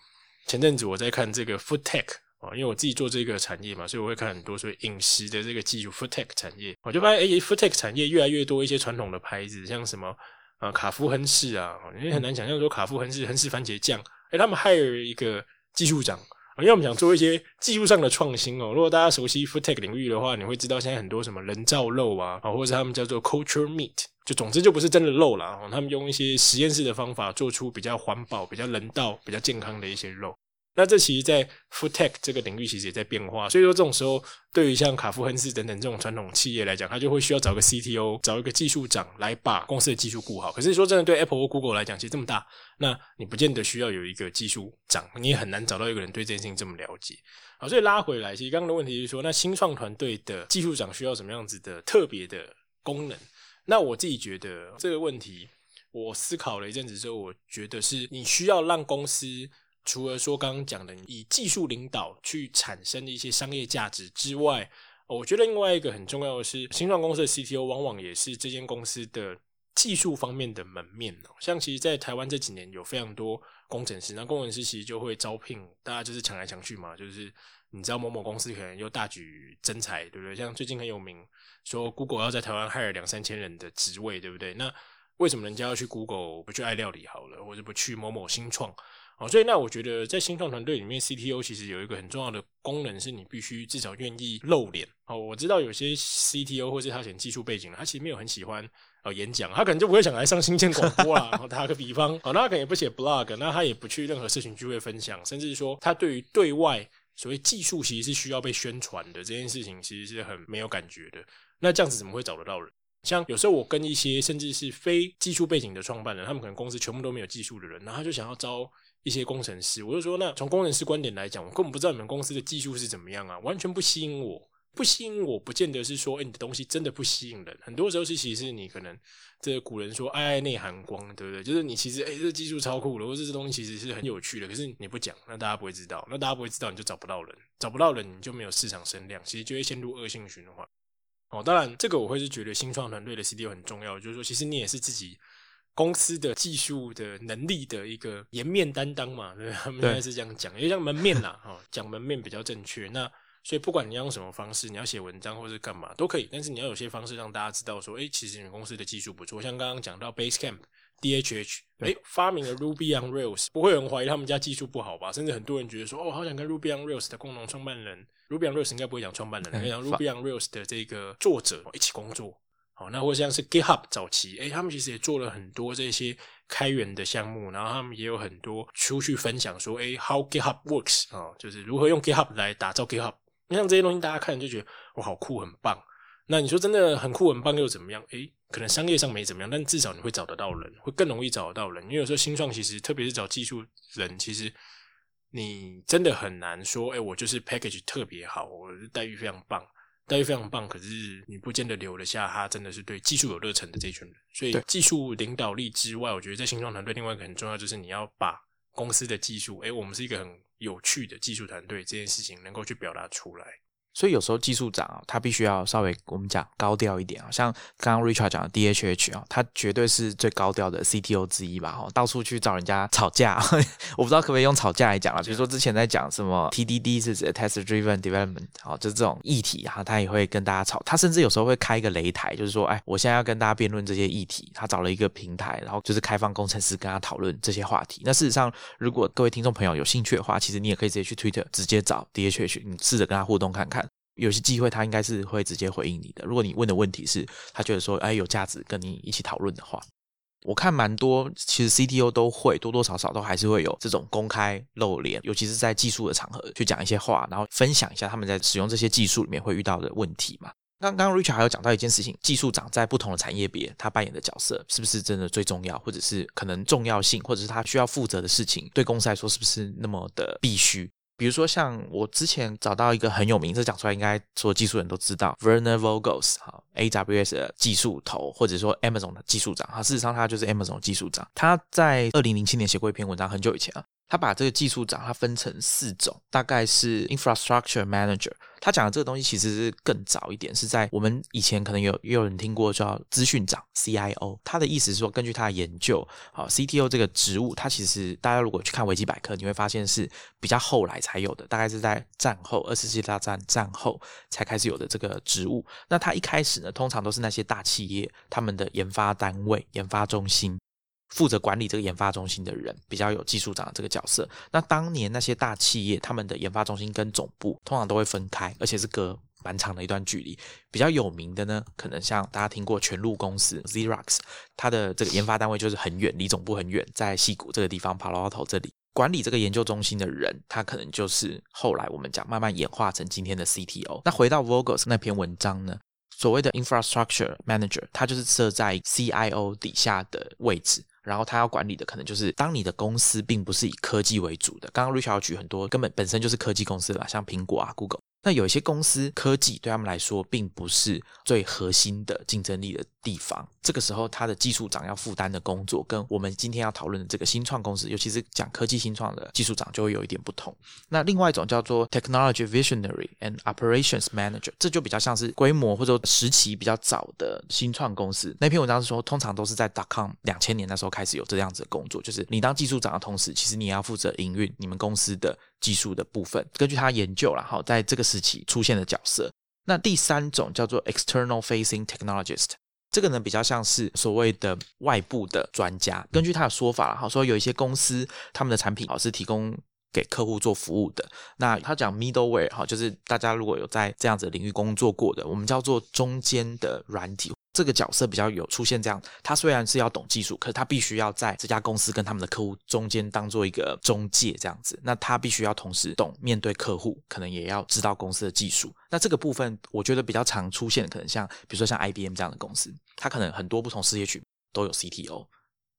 前阵子我在看这个 Food Tech 啊，因为我自己做这个产业嘛，所以我会看很多所以饮食的这个技术 Food Tech 产业，我就发现哎，Food Tech 产业越来越多一些传统的牌子，像什么啊卡夫亨氏啊，因为很难想象说卡夫亨氏亨氏番茄酱，哎，他们 hire 一个技术长。因为我们想做一些技术上的创新哦。如果大家熟悉 food tech 领域的话，你会知道现在很多什么人造肉啊，啊，或者他们叫做 culture meat，就总之就不是真的肉啦。他们用一些实验室的方法做出比较环保、比较人道、比较健康的一些肉。那这其实，在 food tech 这个领域，其实也在变化。所以说，这种时候，对于像卡夫亨氏等等这种传统企业来讲，他就会需要找个 CTO，找一个技术长来把公司的技术顾好。可是说真的，对 Apple 或 Google 来讲，其实这么大，那你不见得需要有一个技术长，你也很难找到一个人对这件事情这么了解。好，所以拉回来，其实刚刚的问题是说，那新创团队的技术长需要什么样子的特别的功能？那我自己觉得这个问题，我思考了一阵子之后，我觉得是你需要让公司。除了说刚刚讲的以技术领导去产生的一些商业价值之外，我觉得另外一个很重要的是，新创公司的 CTO 往往也是这间公司的技术方面的门面哦。像其实，在台湾这几年有非常多工程师，那工程师其实就会招聘，大家就是抢来抢去嘛。就是你知道某某公司可能又大举增财，对不对？像最近很有名，说 Google 要在台湾 hire 两三千人的职位，对不对？那为什么人家要去 Google 不去爱料理好了，或者不去某某新创？哦，所以那我觉得在新创团队里面，CTO 其实有一个很重要的功能，是你必须至少愿意露脸。哦，我知道有些 CTO 或是他选技术背景他其实没有很喜欢呃演讲，他可能就不会想来上新建广播啦。然后打个比方，哦，那他可能也不写 blog，那他也不去任何社群聚会分享，甚至说他对于对外所谓技术其实是需要被宣传的这件事情，其实是很没有感觉的。那这样子怎么会找得到人？像有时候我跟一些甚至是非技术背景的创办人，他们可能公司全部都没有技术的人，然后他就想要招。一些工程师，我就说，那从工程师观点来讲，我根本不知道你们公司的技术是怎么样啊，完全不吸引我，不吸引我，不见得是说，哎，你的东西真的不吸引人。很多时候是，其实你可能这古人说，爱爱内涵光，对不对？就是你其实，哎，这技术超酷的，或者这东西其实是很有趣的，可是你不讲，那大家不会知道，那大家不会知道，你就找不到人，找不到人，你就没有市场声量，其实就会陷入恶性循环。哦，当然，这个我会是觉得新创团队的 CDO 很重要，就是说，其实你也是自己。公司的技术的能力的一个颜面担当嘛，对 他们应该是这样讲，因为像门面啦，哈，讲门面比较正确。那所以不管你要用什么方式，你要写文章或是干嘛都可以，但是你要有些方式让大家知道说，哎，其实你们公司的技术不错。像刚刚讲到 Basecamp、DHH，哎，发明了 Ruby on Rails，不会有人怀疑他们家技术不好吧？甚至很多人觉得说，哦，好想跟 Ruby on Rails 的共同创办人，Ruby on Rails 应该不会讲创办人，讲 Ruby on Rails 的这个作者一起工作。哦，那或像是 GitHub 早期，哎，他们其实也做了很多这些开源的项目，然后他们也有很多出去分享说，哎，How GitHub works 啊，就是如何用 GitHub 来打造 GitHub。你像这些东西，大家看就觉得哇，好酷，很棒。那你说真的很酷很棒又怎么样？哎，可能商业上没怎么样，但至少你会找得到人，会更容易找得到人。因为有时候新创其实，特别是找技术人，其实你真的很难说，哎，我就是 package 特别好，我待遇非常棒。待遇非常棒，可是你不见得留得下他真的是对技术有热忱的这群人。所以技术领导力之外，我觉得在新创团队另外一个很重要就是你要把公司的技术，哎，我们是一个很有趣的技术团队，这件事情能够去表达出来。所以有时候技术长啊，他必须要稍微我们讲高调一点啊，像刚刚 Richard 讲的 DHH 啊，他绝对是最高调的 CTO 之一吧？哈，到处去找人家吵架，我不知道可不可以用吵架来讲啊。比如说之前在讲什么 TDD 是指 Test Driven Development，好，就这种议题哈，他也会跟大家吵。他甚至有时候会开一个擂台，就是说，哎，我现在要跟大家辩论这些议题。他找了一个平台，然后就是开放工程师跟他讨论这些话题。那事实上，如果各位听众朋友有兴趣的话，其实你也可以直接去 Twitter 直接找 DHH，你试着跟他互动看看。有些机会他应该是会直接回应你的。如果你问的问题是他觉得说哎有价值跟你一起讨论的话，我看蛮多其实 CTO 都会多多少少都还是会有这种公开露脸，尤其是在技术的场合去讲一些话，然后分享一下他们在使用这些技术里面会遇到的问题嘛。刚刚 Richard 还有讲到一件事情，技术长在不同的产业别他扮演的角色是不是真的最重要，或者是可能重要性，或者是他需要负责的事情对公司来说是不是那么的必须？比如说，像我之前找到一个很有名，这讲出来应该所有技术人都知道，Werner Vogels，哈，AWS 的技术头，或者说 Amazon 的技术长，哈，事实上他就是 Amazon 技术长。他在二零零七年写过一篇文章，很久以前了。他把这个技术长他分成四种，大概是 infrastructure manager。他讲的这个东西其实是更早一点，是在我们以前可能有也有人听过叫资讯长 CIO。他的意思是说，根据他的研究，好 CTO 这个职务，他其实大家如果去看维基百科，你会发现是比较后来才有的，大概是在战后二次世界大战战后才开始有的这个职务。那他一开始呢，通常都是那些大企业他们的研发单位、研发中心。负责管理这个研发中心的人比较有技术长这个角色。那当年那些大企业，他们的研发中心跟总部通常都会分开，而且是隔蛮长的一段距离。比较有名的呢，可能像大家听过全路公司 Xerox，它的这个研发单位就是很远，离总部很远，在西谷这个地方跑到头这里管理这个研究中心的人，他可能就是后来我们讲慢慢演化成今天的 CTO。那回到 Vogels 那篇文章呢，所谓的 Infrastructure Manager，他就是设在 CIO 底下的位置。然后他要管理的可能就是，当你的公司并不是以科技为主的，刚刚 Richard 举很多根本本身就是科技公司啦，像苹果啊、Google。那有一些公司科技对他们来说并不是最核心的竞争力的地方，这个时候他的技术长要负担的工作，跟我们今天要讨论的这个新创公司，尤其是讲科技新创的技术长就会有一点不同。那另外一种叫做 Technology Visionary and Operations Manager，这就比较像是规模或者时期比较早的新创公司。那篇文章是说，通常都是在 dotcom 两千年那时候开始有这样子的工作，就是你当技术长的同时，其实你也要负责营运你们公司的。技术的部分，根据他研究了哈，在这个时期出现的角色。那第三种叫做 external facing technologist，这个呢比较像是所谓的外部的专家。根据他的说法好，说有一些公司他们的产品哦是提供给客户做服务的。那他讲 middleware 哈，就是大家如果有在这样子领域工作过的，我们叫做中间的软体。这个角色比较有出现这样，他虽然是要懂技术，可是他必须要在这家公司跟他们的客户中间当做一个中介这样子。那他必须要同时懂面对客户，可能也要知道公司的技术。那这个部分我觉得比较常出现，可能像比如说像 IBM 这样的公司，它可能很多不同事业群都有 CTO，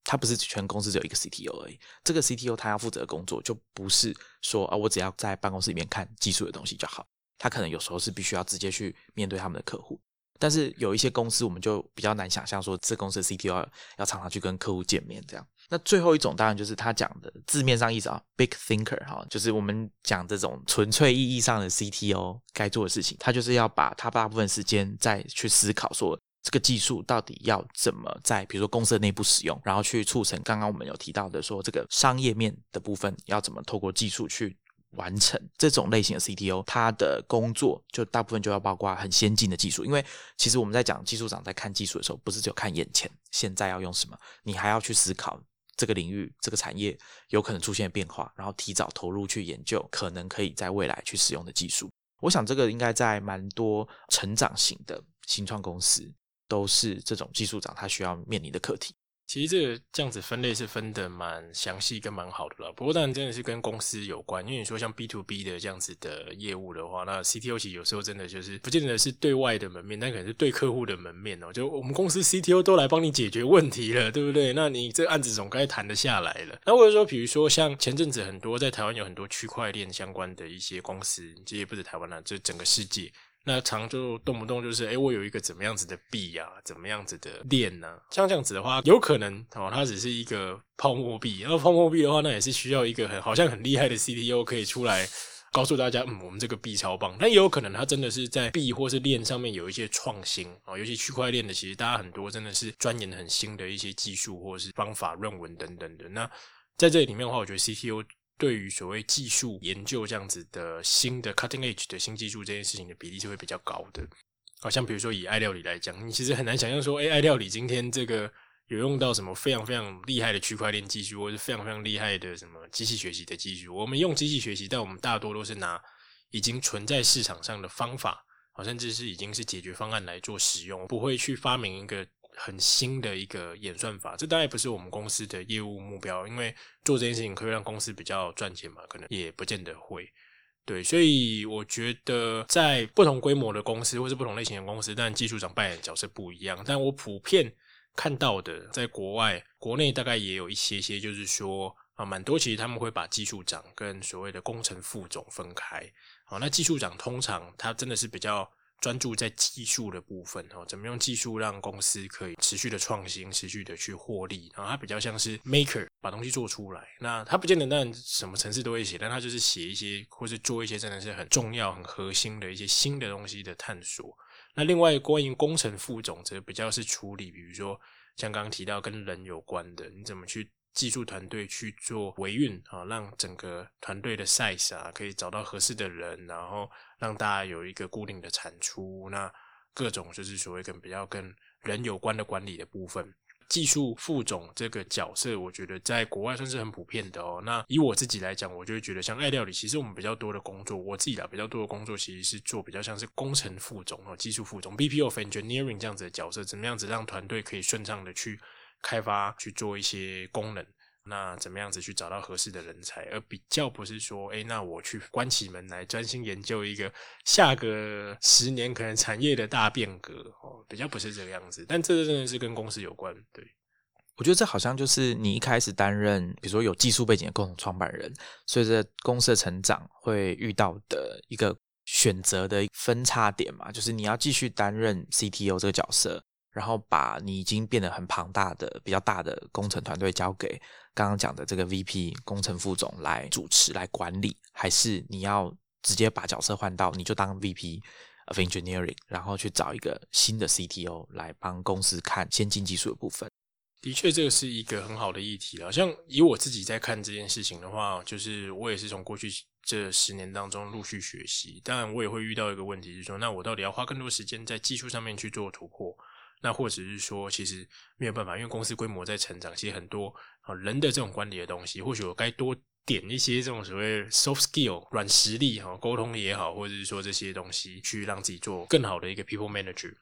它不是全公司只有一个 CTO 而已。这个 CTO 他要负责的工作就不是说啊，我只要在办公室里面看技术的东西就好，他可能有时候是必须要直接去面对他们的客户。但是有一些公司，我们就比较难想象说，这公司的 CTO 要常常去跟客户见面这样。那最后一种当然就是他讲的字面上意思啊，big thinker 哈，就是我们讲这种纯粹意义上的 CTO 该做的事情，他就是要把他大部分时间再去思考说，这个技术到底要怎么在比如说公司的内部使用，然后去促成刚刚我们有提到的说，这个商业面的部分要怎么透过技术去完成。这种类型的 CTO，他的工作就大部分就要包括很先进的技术，因为其实我们在讲技术长在看技术的时候，不是只有看眼前现在要用什么，你还要去思考这个领域、这个产业有可能出现变化，然后提早投入去研究可能可以在未来去使用的技术。我想这个应该在蛮多成长型的新创公司都是这种技术长他需要面临的课题。其实这个这样子分类是分的蛮详细跟蛮好的了，不过当然真的是跟公司有关，因为你说像 B to B 的这样子的业务的话，那 CTO 其实有时候真的就是不见得是对外的门面，但可能是对客户的门面哦。就我们公司 CTO 都来帮你解决问题了，对不对？那你这案子总该谈得下来了。那或者说，比如说像前阵子很多在台湾有很多区块链相关的一些公司，其实也不止台湾了，就整个世界。那常就动不动就是，哎，我有一个怎么样子的币呀，怎么样子的链呢？像这样子的话，有可能哦，它只是一个泡沫币。然后泡沫币的话，那也是需要一个很好像很厉害的 CTO 可以出来告诉大家，嗯，我们这个币超棒。但也有可能它真的是在币或是链上面有一些创新啊，尤其区块链的，其实大家很多真的是钻研很新的一些技术或者是方法、论文等等的。那在这里面的话，我觉得 CTO。对于所谓技术研究这样子的新的 cutting edge 的新技术这件事情的比例是会比较高的。好像比如说以爱料理来讲，你其实很难想象说，哎，爱料理今天这个有用到什么非常非常厉害的区块链技术，或者是非常非常厉害的什么机器学习的技术。我们用机器学习，但我们大多都是拿已经存在市场上的方法，好甚至是已经是解决方案来做使用，不会去发明一个。很新的一个演算法，这当然不是我们公司的业务目标，因为做这件事情可以让公司比较赚钱嘛，可能也不见得会。对，所以我觉得在不同规模的公司或是不同类型的公司，但技术长扮演角色不一样。但我普遍看到的，在国外、国内大概也有一些些，就是说啊，蛮多其实他们会把技术长跟所谓的工程副总分开。好，那技术长通常他真的是比较。专注在技术的部分哦，怎么用技术让公司可以持续的创新，持续的去获利？然后它比较像是 maker，把东西做出来。那它不见得那什么城市都会写，但它就是写一些，或是做一些真的是很重要、很核心的一些新的东西的探索。那另外关于工程副总，则比较是处理，比如说像刚刚提到跟人有关的，你怎么去？技术团队去做维运啊，让整个团队的 size 啊可以找到合适的人，然后让大家有一个固定的产出。那各种就是所谓跟比较跟人有关的管理的部分，技术副总这个角色，我觉得在国外算是很普遍的哦。那以我自己来讲，我就会觉得像爱料理，其实我们比较多的工作，我自己的比较多的工作，其实是做比较像是工程副总哦，技术副总 BP of Engineering 这样子的角色，怎么样子让团队可以顺畅的去。开发去做一些功能，那怎么样子去找到合适的人才？而比较不是说，哎，那我去关起门来专心研究一个下个十年可能产业的大变革哦，比较不是这个样子。但这真的是跟公司有关。对，我觉得这好像就是你一开始担任，比如说有技术背景的共同创办人，随着公司的成长会遇到的一个选择的分叉点嘛，就是你要继续担任 CTO 这个角色。然后把你已经变得很庞大的、比较大的工程团队交给刚刚讲的这个 VP 工程副总来主持、来管理，还是你要直接把角色换到你就当 VP of Engineering，然后去找一个新的 CTO 来帮公司看先进技术的部分？的确，这个是一个很好的议题了。像以我自己在看这件事情的话，就是我也是从过去这十年当中陆续学习，当然我也会遇到一个问题，是说那我到底要花更多时间在技术上面去做突破？那或者是说，其实没有办法，因为公司规模在成长，其实很多啊人的这种管理的东西，或许我该多点一些这种所谓 soft skill 软实力哈，沟通也好，或者是说这些东西，去让自己做更好的一个 people manager。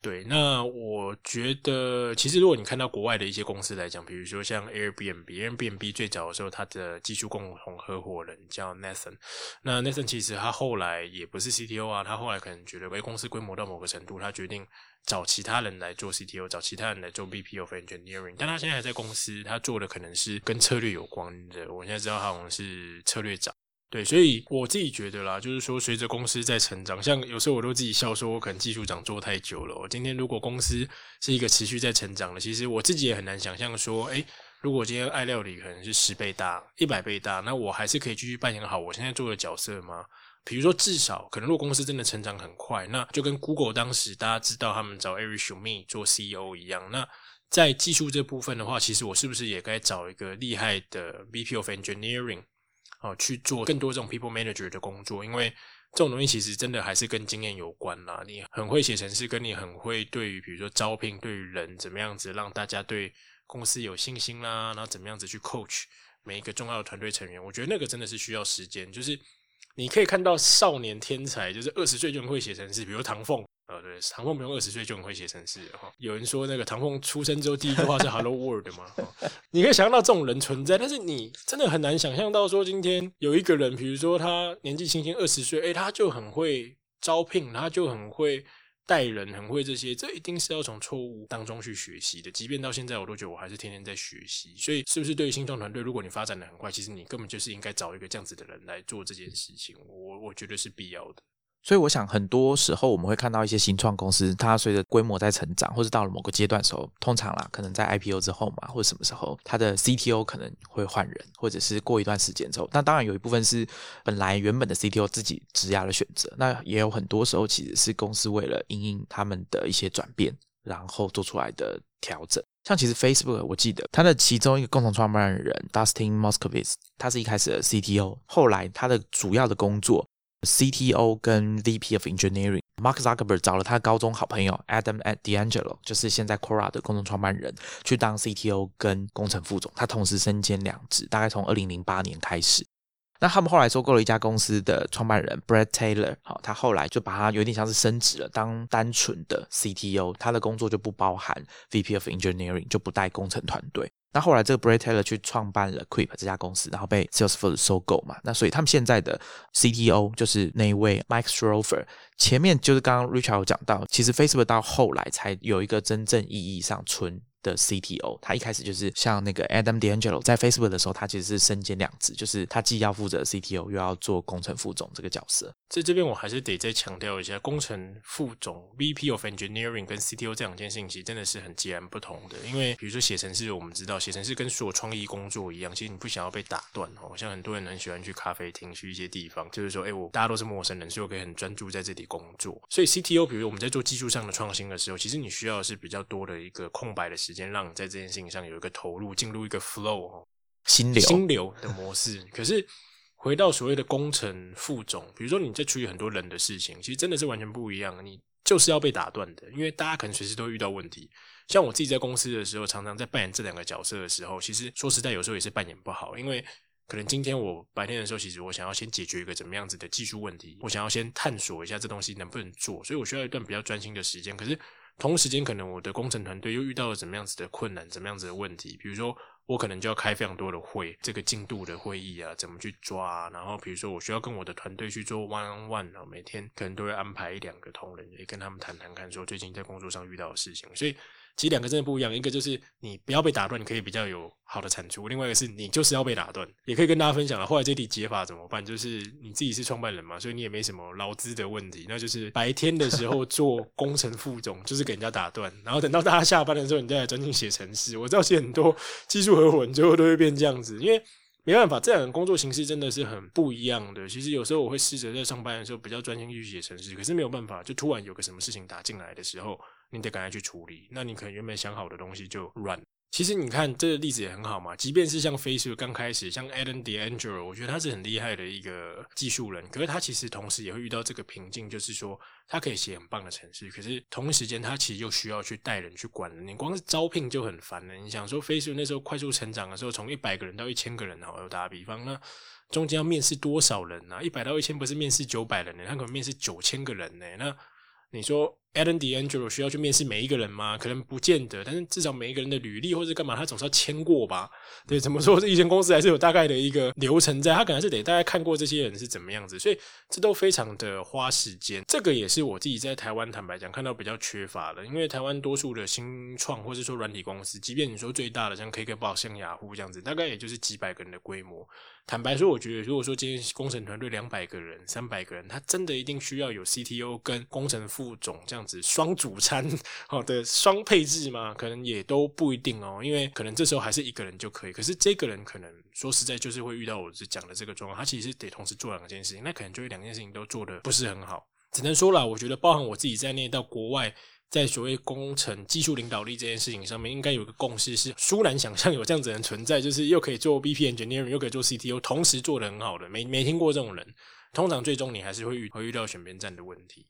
对，那我觉得，其实如果你看到国外的一些公司来讲，比如说像 Airbnb，Airbnb 最早的时候，它的技术共同合伙人叫 Nathan，那 Nathan 其实他后来也不是 CTO 啊，他后来可能觉得，哎，公司规模到某个程度，他决定找其他人来做 CTO，找其他人来做 VP of Engineering，但他现在还在公司，他做的可能是跟策略有关的，我现在知道他好像是策略长。对，所以我自己觉得啦，就是说，随着公司在成长，像有时候我都自己笑说，我可能技术长做太久了。我今天如果公司是一个持续在成长的，其实我自己也很难想象说，哎，如果今天爱料理可能是十倍大、一百倍大，那我还是可以继续扮演好我现在做的角色吗？比如说，至少可能如果公司真的成长很快，那就跟 Google 当时大家知道他们找 Eric Schmidt 做 CEO 一样，那在技术这部分的话，其实我是不是也该找一个厉害的 VP of Engineering？哦去做更多这种 people manager 的工作，因为这种东西其实真的还是跟经验有关啦。你很会写程式，跟你很会对于比如说招聘对于人怎么样子让大家对公司有信心啦，然后怎么样子去 coach 每一个重要的团队成员，我觉得那个真的是需要时间。就是你可以看到少年天才，就是二十岁就会写程式，比如唐凤。呃，对，唐凤不用二十岁就很会写程式哈。有人说那个唐凤出生之后第一句话是 “Hello World” 嘛，你可以想象到这种人存在，但是你真的很难想象到说今天有一个人，比如说他年纪轻轻二十岁，哎，他就很会招聘，他就很会带人，很会这些，这一定是要从错误当中去学习的。即便到现在，我都觉得我还是天天在学习。所以，是不是对于新创团队，如果你发展的很快，其实你根本就是应该找一个这样子的人来做这件事情。我我觉得是必要的。所以我想，很多时候我们会看到一些新创公司，它随着规模在成长，或者到了某个阶段的时候，通常啦，可能在 IPO 之后嘛，或者什么时候，它的 CTO 可能会换人，或者是过一段时间之后，那当然有一部分是本来原本的 CTO 自己职涯的选择，那也有很多时候其实是公司为了因应他们的一些转变，然后做出来的调整。像其实 Facebook，我记得它的其中一个共同创办人 Dustin Moskovitz，他是一开始的 CTO，后来他的主要的工作。CTO 跟 VP of Engineering，Mark Zuckerberg 找了他高中好朋友 Adam at D'Angelo，就是现在 Quora 的共同创办人，去当 CTO 跟工程副总。他同时身兼两职，大概从二零零八年开始。那他们后来收购了一家公司的创办人 Brad Taylor，好，他后来就把他有点像是升职了，当单纯的 CTO，他的工作就不包含 VP of Engineering，就不带工程团队。那后来这个 Brad Taylor 去创办了 Creep 这家公司，然后被 Salesforce 收购嘛。那所以他们现在的 CTO 就是那一位 Mike Strover。前面就是刚刚 Richard 有讲到，其实 Facebook 到后来才有一个真正意义上纯。的 CTO，他一开始就是像那个 Adam D'Angelo 在 Facebook 的时候，他其实是身兼两职，就是他既要负责 CTO，又要做工程副总这个角色。在这边，我还是得再强调一下，工程副总 VP of Engineering 跟 CTO 这两件事情，其实真的是很截然不同的。因为比如说写程式，我们知道写程式跟所有创意工作一样，其实你不想要被打断哦。像很多人很喜欢去咖啡厅，去一些地方，就是说，哎，我大家都是陌生人，所以我可以很专注在这里工作。所以 CTO，比如我们在做技术上的创新的时候，其实你需要的是比较多的一个空白的间，让你在这件事情上有一个投入，进入一个 flow 哦心流心流的模式。可是回到所谓的工程副总，比如说你在处理很多人的事情，其实真的是完全不一样。你就是要被打断的，因为大家可能随时都遇到问题。像我自己在公司的时候，常常在扮演这两个角色的时候，其实说实在，有时候也是扮演不好，因为可能今天我白天的时候，其实我想要先解决一个怎么样子的技术问题，我想要先探索一下这东西能不能做，所以我需要一段比较专心的时间。可是同时间，可能我的工程团队又遇到了怎么样子的困难，怎么样子的问题？比如说，我可能就要开非常多的会，这个进度的会议啊，怎么去抓？然后，比如说，我需要跟我的团队去做 one on one 啊，每天可能都会安排一两个同仁，也跟他们谈谈看，说最近在工作上遇到的事情。所以。其实两个真的不一样，一个就是你不要被打断，可以比较有好的产出；，另外一个是你就是要被打断，也可以跟大家分享了。后来这题解法怎么办？就是你自己是创办人嘛，所以你也没什么劳资的问题，那就是白天的时候做工程副总，就是给人家打断，然后等到大家下班的时候，你再来专心写程式。我知道其实很多技术合伙人最后都会变这样子，因为没办法，这两个工作形式真的是很不一样的。其实有时候我会试着在上班的时候比较专心去写程式，可是没有办法，就突然有个什么事情打进来的时候。你得赶快去处理，那你可能原本想好的东西就乱。其实你看这个例子也很好嘛，即便是像 Facebook 刚开始，像 Adam D'Angelo，我觉得他是很厉害的一个技术人，可是他其实同时也会遇到这个瓶颈，就是说他可以写很棒的程式，可是同一时间他其实又需要去带人去管人。你光是招聘就很烦了。你想说 Facebook 那时候快速成长的时候，从一百个人到一千个人，好，打个比方，那中间要面试多少人呢？一百到一千不是面试九百人呢，他可能面试九千个人呢。那你说 Alan D'Angelo 需要去面试每一个人吗？可能不见得，但是至少每一个人的履历或者干嘛，他总是要签过吧？对，怎么说？这一间公司还是有大概的一个流程在，他可能是得大概看过这些人是怎么样子，所以这都非常的花时间。这个也是我自己在台湾坦白讲看到比较缺乏的，因为台湾多数的新创或者说软体公司，即便你说最大的像 KKBox、像雅虎这样子，大概也就是几百个人的规模。坦白说，我觉得如果说今天工程团队两百个人、三百个人，他真的一定需要有 CTO 跟工程副总这样样子双主餐 好的双配置吗？可能也都不一定哦，因为可能这时候还是一个人就可以。可是这个人可能说实在就是会遇到我是讲的这个状况，他其实得同时做两件事情，那可能就会两件事情都做的不是很好。只能说了，我觉得包含我自己在内到国外。在所谓工程技术领导力这件事情上面，应该有个共识，是殊难想象有这样子的人存在，就是又可以做 BP engineer，又可以做 CTO，同时做的很好的，没没听过这种人。通常最终你还是会遇会遇到选边站的问题。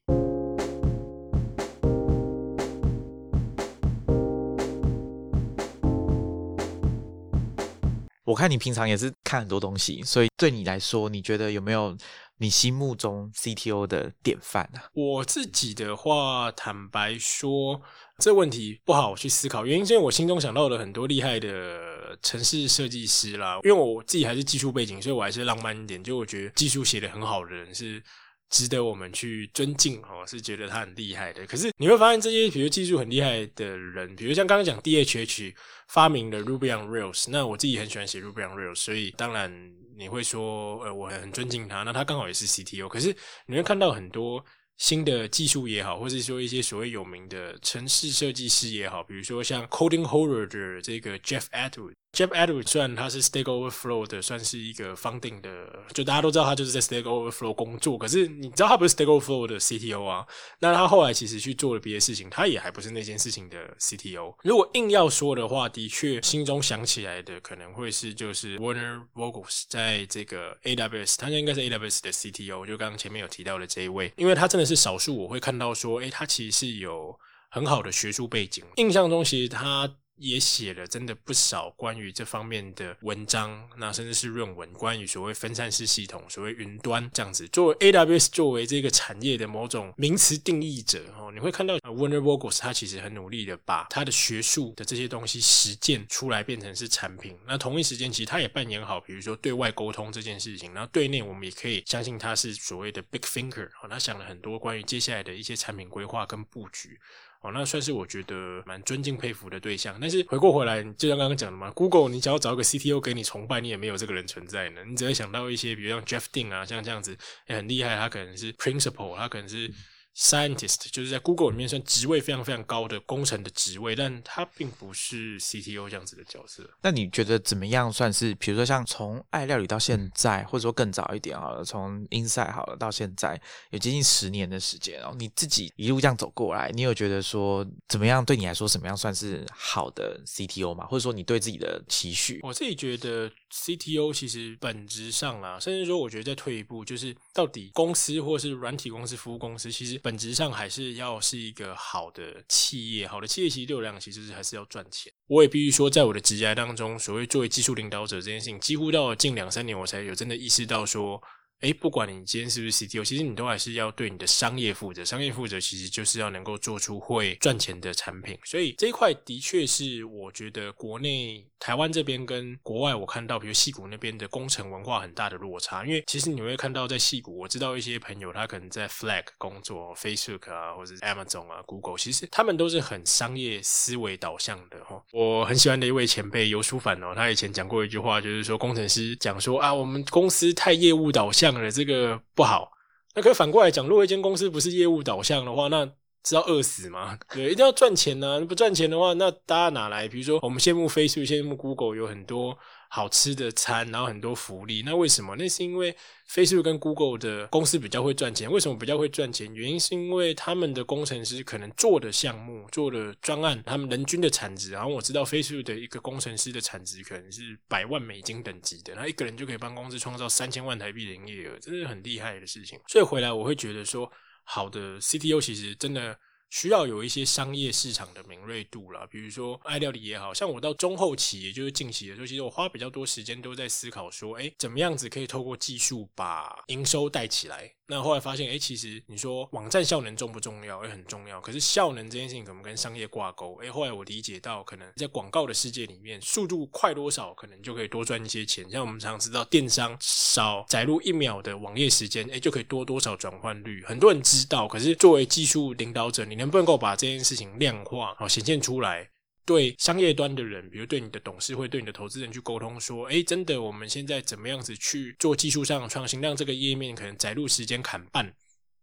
我看你平常也是看很多东西，所以对你来说，你觉得有没有你心目中 CTO 的典范啊？我自己的话，坦白说，这问题不好去思考，原因是因为我心中想到了很多厉害的城市设计师啦。因为我自己还是技术背景，所以我还是浪漫一点，就我觉得技术写的很好的人是。值得我们去尊敬哦，是觉得他很厉害的。可是你会发现，这些比如技术很厉害的人，比如像刚刚讲 DHH 发明的 Ruby on Rails，那我自己很喜欢写 Ruby on Rails，所以当然你会说，呃，我很尊敬他。那他刚好也是 CTO，可是你会看到很多新的技术也好，或者说一些所谓有名的城市设计师也好，比如说像 Coding Horror 的这个 Jeff Atwood。Jeff Edwards 虽然他是 Stack Overflow 的，算是一个 founding 的，就大家都知道他就是在 Stack Overflow 工作。可是你知道他不是 Stack Overflow 的 CTO 啊？那他后来其实去做了别的事情，他也还不是那件事情的 CTO。如果硬要说的话，的确心中想起来的可能会是就是 Warner Vogels 在这个 AWS，他应该是 AWS 的 CTO。就刚刚前面有提到的这一位，因为他真的是少数我会看到说，诶，他其实是有很好的学术背景。印象中其实他。也写了真的不少关于这方面的文章，那甚至是论文，关于所谓分散式系统、所谓云端这样子。作为 AWS 作为这个产业的某种名词定义者，哦，你会看到 Werner Vogels 他其实很努力的把他的学术的这些东西实践出来，变成是产品。那同一时间，其实他也扮演好，比如说对外沟通这件事情，然后对内我们也可以相信他是所谓的 Big Thinker，哦，他想了很多关于接下来的一些产品规划跟布局。哦，那算是我觉得蛮尊敬佩服的对象。但是回过回来，就像刚刚讲的嘛，Google，你只要找一个 CTO 给你崇拜，你也没有这个人存在呢。你只会想到一些，比如像 Jeff Dean 啊，像这样子也很厉害，他可能是 Principal，他可能是。Scientist 就是在 Google 里面算职位非常非常高的工程的职位，但他并不是 CTO 这样子的角色。那你觉得怎么样算是？比如说像从爱料理到现在，或者说更早一点好了，从 Inside 好了到现在，有接近十年的时间哦。你自己一路这样走过来，你有觉得说怎么样？对你来说，什么样算是好的 CTO 吗？或者说你对自己的期许？我自己觉得 CTO 其实本质上啊，甚至说我觉得再退一步，就是到底公司或是软体公司、服务公司，其实。本质上还是要是一个好的企业，好的企业其实流量，其实是还是要赚钱。我也必须说，在我的职业当中，所谓作为技术领导者这件事情，几乎到了近两三年，我才有真的意识到说。哎，不管你今天是不是 CTO，其实你都还是要对你的商业负责。商业负责其实就是要能够做出会赚钱的产品。所以这一块的确是我觉得国内台湾这边跟国外我看到，比如戏谷那边的工程文化很大的落差。因为其实你会看到在戏谷，我知道一些朋友他可能在 Flag 工作，Facebook 啊，或者 Amazon 啊，Google，其实他们都是很商业思维导向的哈。我很喜欢的一位前辈尤书凡哦，他以前讲过一句话，就是说工程师讲说啊，我们公司太业务导向。的这个不好，那可以反过来讲，如果一间公司不是业务导向的话，那是要饿死吗？对，一定要赚钱呢。不赚钱的话，那大家哪来？比如说，我们羡慕 Facebook，羡慕 Google，有很多。好吃的餐，然后很多福利，那为什么？那是因为 Facebook 跟 Google 的公司比较会赚钱。为什么比较会赚钱？原因是因为他们的工程师可能做的项目、做的专案，他们人均的产值。然后我知道 Facebook 的一个工程师的产值可能是百万美金等级的，那一个人就可以帮公司创造三千万台币的营业额，这是很厉害的事情。所以回来我会觉得说，好的 CTO 其实真的。需要有一些商业市场的敏锐度啦，比如说爱料理也好像我到中后期，也就是近期的时候，其实我花比较多时间都在思考说，哎，怎么样子可以透过技术把营收带起来。那后来发现，哎，其实你说网站效能重不重要？也很重要。可是效能这件事情怎么跟商业挂钩？哎，后来我理解到，可能在广告的世界里面，速度快多少，可能就可以多赚一些钱。像我们常知道，电商少载入一秒的网页时间，哎，就可以多多少转换率。很多人知道，可是作为技术领导者，你能不能够把这件事情量化，好显现出来？对商业端的人，比如对你的董事会、对你的投资人去沟通，说：“哎，真的，我们现在怎么样子去做技术上的创新，让这个页面可能载入时间砍半，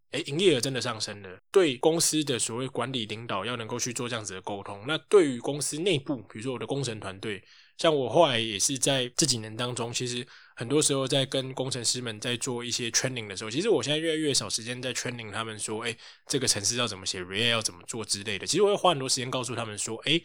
哎，营业额真的上升了。”对公司的所谓管理领导要能够去做这样子的沟通，那对于公司内部，比如说我的工程团队，像我后来也是在这几年当中，其实很多时候在跟工程师们在做一些 training 的时候，其实我现在越来越少时间在 training 他们说，哎，这个程式要怎么写，React 要怎么做之类的。其实我会花很多时间告诉他们说，哎，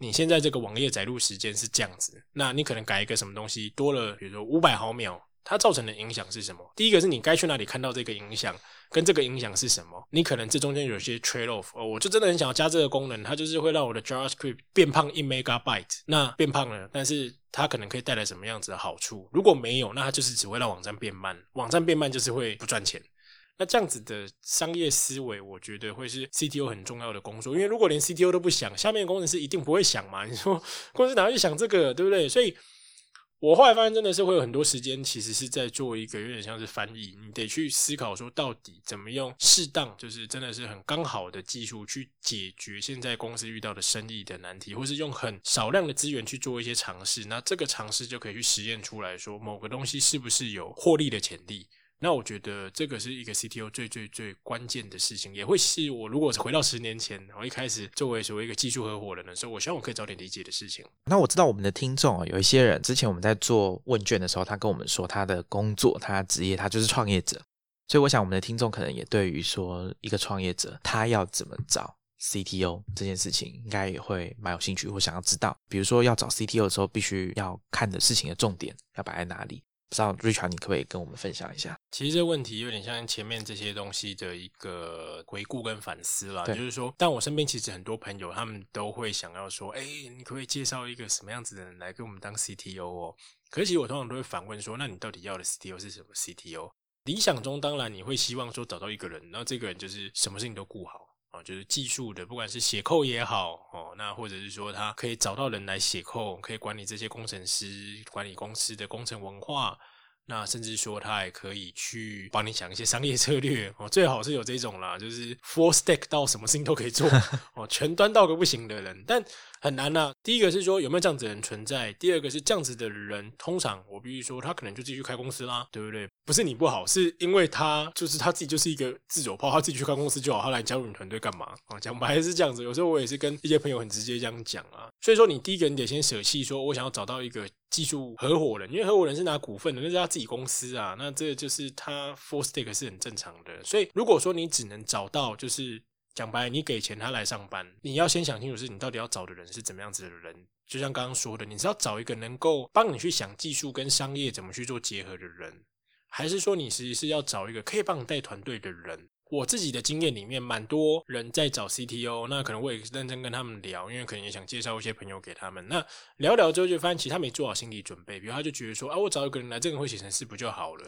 你现在这个网页载入时间是这样子，那你可能改一个什么东西多了，比如说五百毫秒。它造成的影响是什么？第一个是你该去哪里看到这个影响，跟这个影响是什么？你可能这中间有些 trade off 哦，我就真的很想要加这个功能，它就是会让我的 JavaScript 变胖一 megabyte，那变胖了，但是它可能可以带来什么样子的好处？如果没有，那它就是只会让网站变慢，网站变慢就是会不赚钱。那这样子的商业思维，我觉得会是 CTO 很重要的工作，因为如果连 CTO 都不想，下面的工程师一定不会想嘛？你说公司哪会去想这个，对不对？所以。我后来发现，真的是会有很多时间，其实是在做一个有点像是翻译。你得去思考说，到底怎么用适当，就是真的是很刚好的技术去解决现在公司遇到的生意的难题，或是用很少量的资源去做一些尝试。那这个尝试就可以去实验出来说，某个东西是不是有获利的潜力。那我觉得这个是一个 CTO 最最最关键的事情，也会是我如果回到十年前，我一开始作为所谓一个技术合伙人的时候，我希望我可以早点理解的事情。那我知道我们的听众啊，有一些人之前我们在做问卷的时候，他跟我们说他的工作、他职业，他就是创业者。所以我想我们的听众可能也对于说一个创业者他要怎么找 CTO 这件事情，应该也会蛮有兴趣或想要知道。比如说要找 CTO 的时候，必须要看的事情的重点要摆在哪里？不知道 Richard，你可不可以跟我们分享一下？其实这问题有点像前面这些东西的一个回顾跟反思了。就是说，但我身边其实很多朋友，他们都会想要说：“哎，你可不可以介绍一个什么样子的人来跟我们当 CTO 哦？”可是其实我通常都会反问说：“那你到底要的 CTO 是什么 CTO？” 理想中当然你会希望说找到一个人，然后这个人就是什么事情都顾好啊，就是技术的，不管是写扣也好哦，那或者是说他可以找到人来写扣，可以管理这些工程师，管理公司的工程文化。那甚至说他还可以去帮你想一些商业策略哦，最好是有这种啦，就是 full stack 到什么事情都可以做 哦，全端到个不行的人，但很难呐。第一个是说有没有这样子的人存在，第二个是这样子的人，通常我必须说他可能就自己去开公司啦，对不对？不是你不好，是因为他就是他自己就是一个自走炮，他自己去开公司就好，他来加入你团队干嘛啊？讲白是这样子，有时候我也是跟一些朋友很直接这样讲啊。所以说你第一个你得先舍弃，说我想要找到一个。技术合伙人，因为合伙人是拿股份的，那是他自己公司啊，那这就是他 full stake 是很正常的。所以如果说你只能找到，就是讲白，你给钱他来上班，你要先想清楚，是你到底要找的人是怎么样子的人。就像刚刚说的，你是要找一个能够帮你去想技术跟商业怎么去做结合的人，还是说你实际是要找一个可以帮你带团队的人？我自己的经验里面，蛮多人在找 CTO，那可能我也认真跟他们聊，因为可能也想介绍一些朋友给他们。那聊聊之后就发现，其实他没做好心理准备。比如他就觉得说，啊，我找一个人来，这个人会写程式不就好了？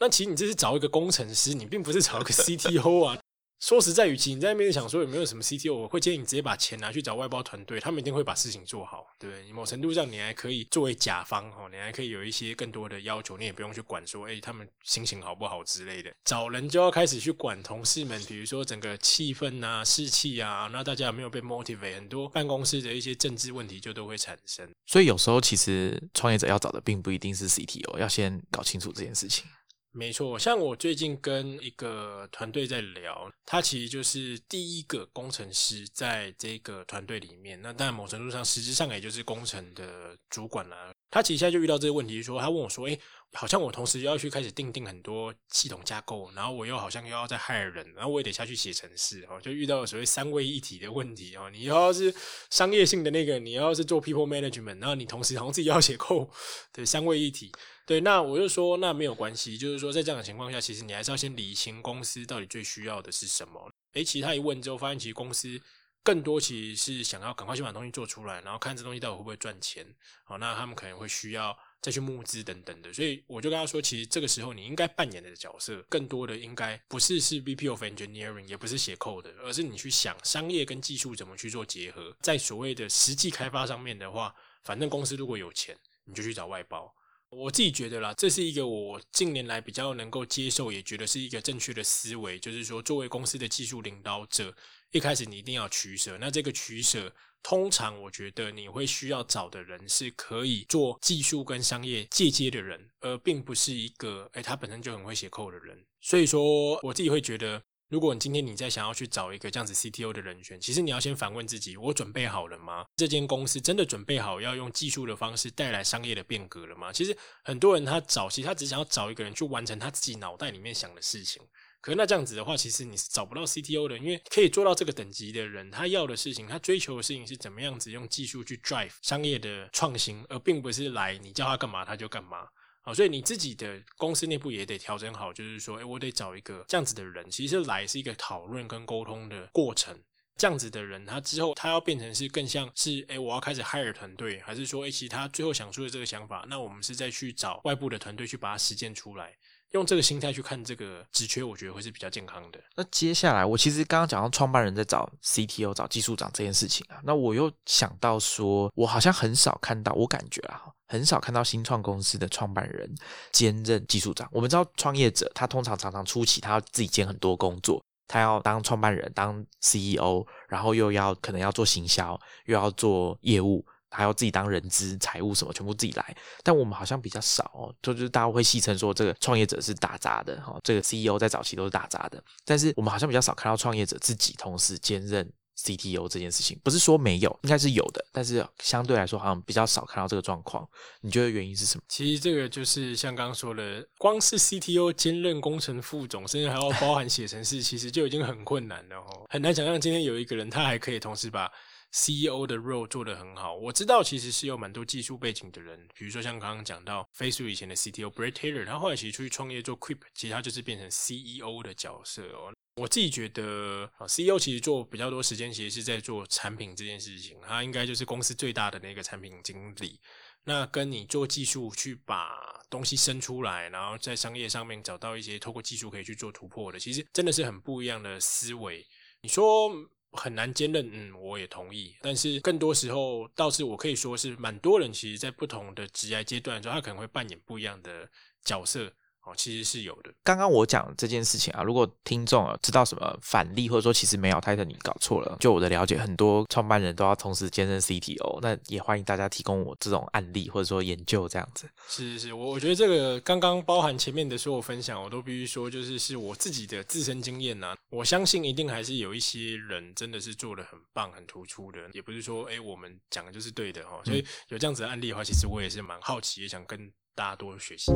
那其实你这是找一个工程师，你并不是找一个 CTO 啊。说实在，与其你在那边想说有没有什么 CTO，我会建议你直接把钱拿去找外包团队，他们一定会把事情做好，对不对？某程度上，你还可以作为甲方哦，你还可以有一些更多的要求，你也不用去管说，哎，他们心情好不好之类的。找人就要开始去管同事们，比如说整个气氛啊、士气啊，那大家有没有被 motivate？很多办公室的一些政治问题就都会产生。所以有时候其实创业者要找的并不一定是 CTO，要先搞清楚这件事情。没错，像我最近跟一个团队在聊，他其实就是第一个工程师在这个团队里面。那但某程度上，实质上也就是工程的主管啦。他其实现在就遇到这个问题，说他问我说：“哎，好像我同时要去开始定定很多系统架构，然后我又好像又要再害人，然后我也得下去写程式哦，就遇到了所谓三位一体的问题哦。你要是商业性的那个，你要是做 people management，然后你同时好像自己要写 code，对，三位一体。”对，那我就说，那没有关系，就是说，在这样的情况下，其实你还是要先理清公司到底最需要的是什么。诶，其实他一问之后，发现其实公司更多其实是想要赶快先把东西做出来，然后看这东西到底会不会赚钱。好，那他们可能会需要再去募资等等的。所以我就跟他说，其实这个时候你应该扮演的角色，更多的应该不是是 VP of Engineering，也不是写 code，而是你去想商业跟技术怎么去做结合。在所谓的实际开发上面的话，反正公司如果有钱，你就去找外包。我自己觉得啦，这是一个我近年来比较能够接受，也觉得是一个正确的思维。就是说，作为公司的技术领导者，一开始你一定要取舍。那这个取舍，通常我觉得你会需要找的人是可以做技术跟商业借接的人，而并不是一个诶他本身就很会写 code 的人。所以说，我自己会觉得，如果你今天你在想要去找一个这样子 CTO 的人选，其实你要先反问自己：我准备好了吗？这间公司真的准备好要用技术的方式带来商业的变革了吗？其实很多人他找，其实他只想要找一个人去完成他自己脑袋里面想的事情。可是那这样子的话，其实你是找不到 CTO 的，因为可以做到这个等级的人，他要的事情，他追求的事情是怎么样子用技术去 drive 商业的创新，而并不是来你叫他干嘛他就干嘛。所以你自己的公司内部也得调整好，就是说，哎，我得找一个这样子的人。其实来是一个讨论跟沟通的过程。这样子的人，他之后他要变成是更像是，哎，我要开始 hire 团队，还是说，哎，其他最后想出的这个想法，那我们是再去找外部的团队去把它实践出来。用这个心态去看这个职缺，我觉得会是比较健康的。那接下来，我其实刚刚讲到创办人在找 CTO、找技术长这件事情啊，那我又想到说，我好像很少看到，我感觉啊，很少看到新创公司的创办人兼任技术长。我们知道，创业者他通常常常初期他要自己兼很多工作，他要当创办人、当 CEO，然后又要可能要做行销，又要做业务。还要自己当人资、财务什么，全部自己来。但我们好像比较少哦，就是大家会戏称说这个创业者是打杂的哈，这个 CEO 在早期都是打杂的。但是我们好像比较少看到创业者自己同时兼任 CTO 这件事情，不是说没有，应该是有的，但是相对来说好像比较少看到这个状况。你觉得原因是什么？其实这个就是像刚刚说的，光是 CTO 兼任工程副总，甚至还要包含写程式，其实就已经很困难了哦，很难想象今天有一个人他还可以同时把。CEO 的 role 做得很好，我知道其实是有蛮多技术背景的人，比如说像刚刚讲到 Facebook 以前的 CTO Brett Taylor，他后来其实出去创业做 Quip，其实他就是变成 CEO 的角色哦。我自己觉得啊，CEO 其实做比较多时间，其实是在做产品这件事情，他应该就是公司最大的那个产品经理。那跟你做技术去把东西生出来，然后在商业上面找到一些透过技术可以去做突破的，其实真的是很不一样的思维。你说？很难兼任，嗯，我也同意。但是更多时候，倒是我可以说是蛮多人，其实在不同的职业阶段的时候，他可能会扮演不一样的角色。哦，其实是有的。刚刚我讲这件事情啊，如果听众啊知道什么反例，或者说其实没有泰特你搞错了，就我的了解，很多创办人都要同时兼任 CTO，那也欢迎大家提供我这种案例或者说研究这样子。是是是，我我觉得这个刚刚包含前面的所有分享，我都必须说，就是是我自己的自身经验呐。我相信一定还是有一些人真的是做的很棒、很突出的，也不是说哎我们讲的就是对的哈。所以有这样子的案例的话，其实我也是蛮好奇，也想跟大家多学习。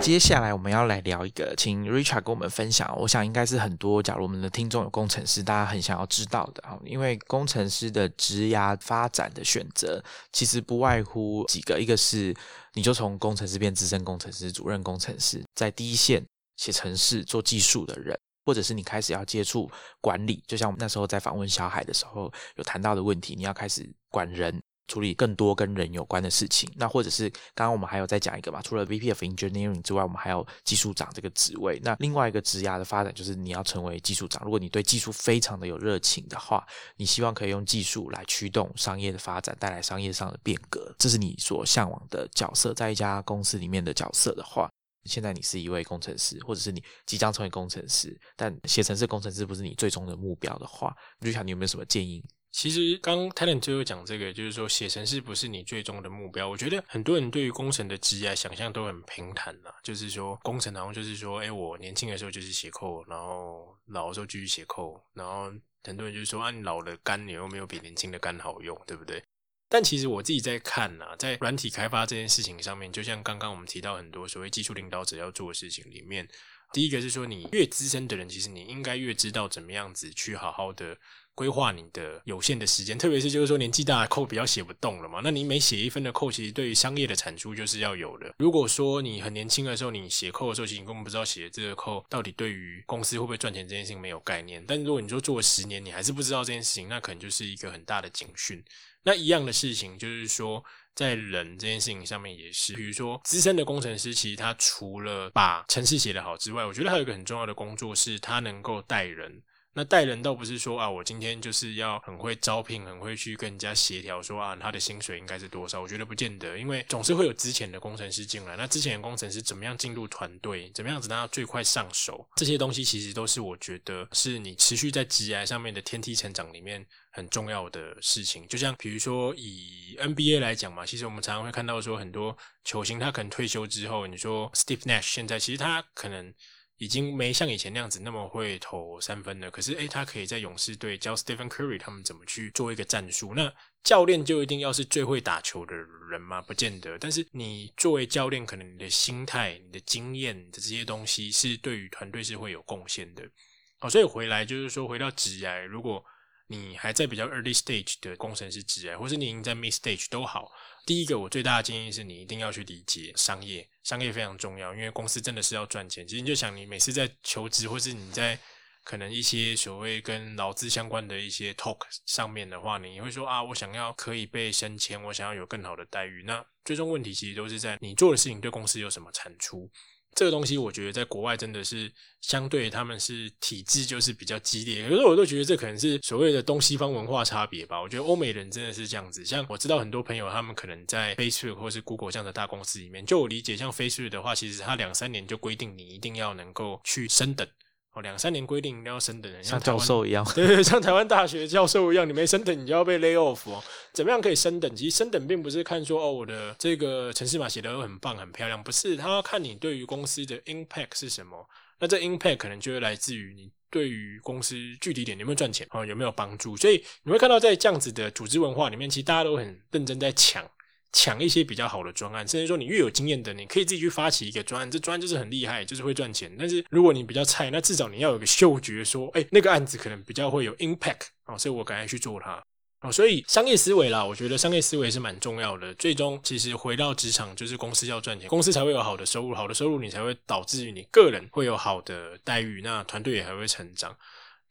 接下来我们要来聊一个，请 Richard 跟我们分享。我想应该是很多，假如我们的听众有工程师，大家很想要知道的啊。因为工程师的职涯发展的选择，其实不外乎几个，一个是你就从工程师变资深工程师、主任工程师，在第一线写程式、做技术的人，或者是你开始要接触管理，就像我们那时候在访问小海的时候有谈到的问题，你要开始管人。处理更多跟人有关的事情，那或者是刚刚我们还有再讲一个嘛？除了 VP of Engineering 之外，我们还有技术长这个职位。那另外一个职涯的发展就是你要成为技术长。如果你对技术非常的有热情的话，你希望可以用技术来驱动商业的发展，带来商业上的变革，这是你所向往的角色。在一家公司里面的角色的话，现在你是一位工程师，或者是你即将成为工程师，但写程式工程师不是你最终的目标的话，就想你有没有什么建议？其实刚 Talent 就讲这个，就是说写程式不是你最终的目标。我觉得很多人对于工程的职业想象都很平坦啦，就是说工程然后就是说，哎，我年轻的时候就是写扣，然后老的时候继续写扣，然后很多人就是说，啊，你老的肝你又没有比年轻的肝好用，对不对？但其实我自己在看呐，在软体开发这件事情上面，就像刚刚我们提到很多所谓技术领导者要做的事情里面，第一个是说，你越资深的人，其实你应该越知道怎么样子去好好的。规划你的有限的时间，特别是就是说年纪大的扣比较写不动了嘛，那你每写一分的扣，其实对于商业的产出就是要有的。如果说你很年轻的时候，你写扣的时候，其实你根本不知道写这个扣到底对于公司会不会赚钱这件事情没有概念。但如果你说做了十年，你还是不知道这件事情，那可能就是一个很大的警讯。那一样的事情就是说，在人这件事情上面也是，比如说资深的工程师，其实他除了把程式写得好之外，我觉得还有一个很重要的工作是，他能够带人。那带人倒不是说啊，我今天就是要很会招聘，很会去跟人家协调，说啊，他的薪水应该是多少？我觉得不见得，因为总是会有之前的工程师进来，那之前的工程师怎么样进入团队，怎么样子让他最快上手，这些东西其实都是我觉得是你持续在职业上面的天梯成长里面很重要的事情。就像比如说以 NBA 来讲嘛，其实我们常常会看到说很多球星他可能退休之后，你说 Steve Nash 现在其实他可能。已经没像以前那样子那么会投三分了，可是诶，他可以在勇士队教 Stephen Curry 他们怎么去做一个战术。那教练就一定要是最会打球的人吗？不见得。但是你作为教练，可能你的心态、你的经验的这些东西，是对于团队是会有贡献的。哦，所以回来就是说，回到职涯，如果你还在比较 early stage 的工程师职涯，或是你已经在 mid stage 都好。第一个，我最大的建议是你一定要去理解商业，商业非常重要，因为公司真的是要赚钱。其实你就想，你每次在求职，或是你在可能一些所谓跟劳资相关的一些 talk 上面的话，你会说啊，我想要可以被升迁，我想要有更好的待遇。那最终问题其实都是在你做的事情对公司有什么产出。这个东西我觉得在国外真的是相对他们是体制就是比较激烈，可是我都觉得这可能是所谓的东西方文化差别吧。我觉得欧美人真的是这样子，像我知道很多朋友他们可能在 Facebook 或是 Google 这样的大公司里面，就我理解，像 Facebook 的话，其实它两三年就规定你一定要能够去升等。哦，两三年规定要升等，像教授一样，对对，像台湾大学教授一样，你没升等，你就要被 lay off 哦。怎么样可以升等？其实升等并不是看说哦，我的这个城市码写的很棒、很漂亮，不是，他要看你对于公司的 impact 是什么。那这 impact 可能就会来自于你对于公司具体点有没有赚钱啊，有没有帮助。所以你会看到在这样子的组织文化里面，其实大家都很认真在抢。抢一些比较好的专案，甚至说你越有经验的，你可以自己去发起一个专案，这专案就是很厉害，就是会赚钱。但是如果你比较菜，那至少你要有个嗅觉，说，哎，那个案子可能比较会有 impact 啊，所以我赶快去做它啊。所以商业思维啦，我觉得商业思维是蛮重要的。最终其实回到职场，就是公司要赚钱，公司才会有好的收入，好的收入你才会导致于你个人会有好的待遇，那团队也还会成长。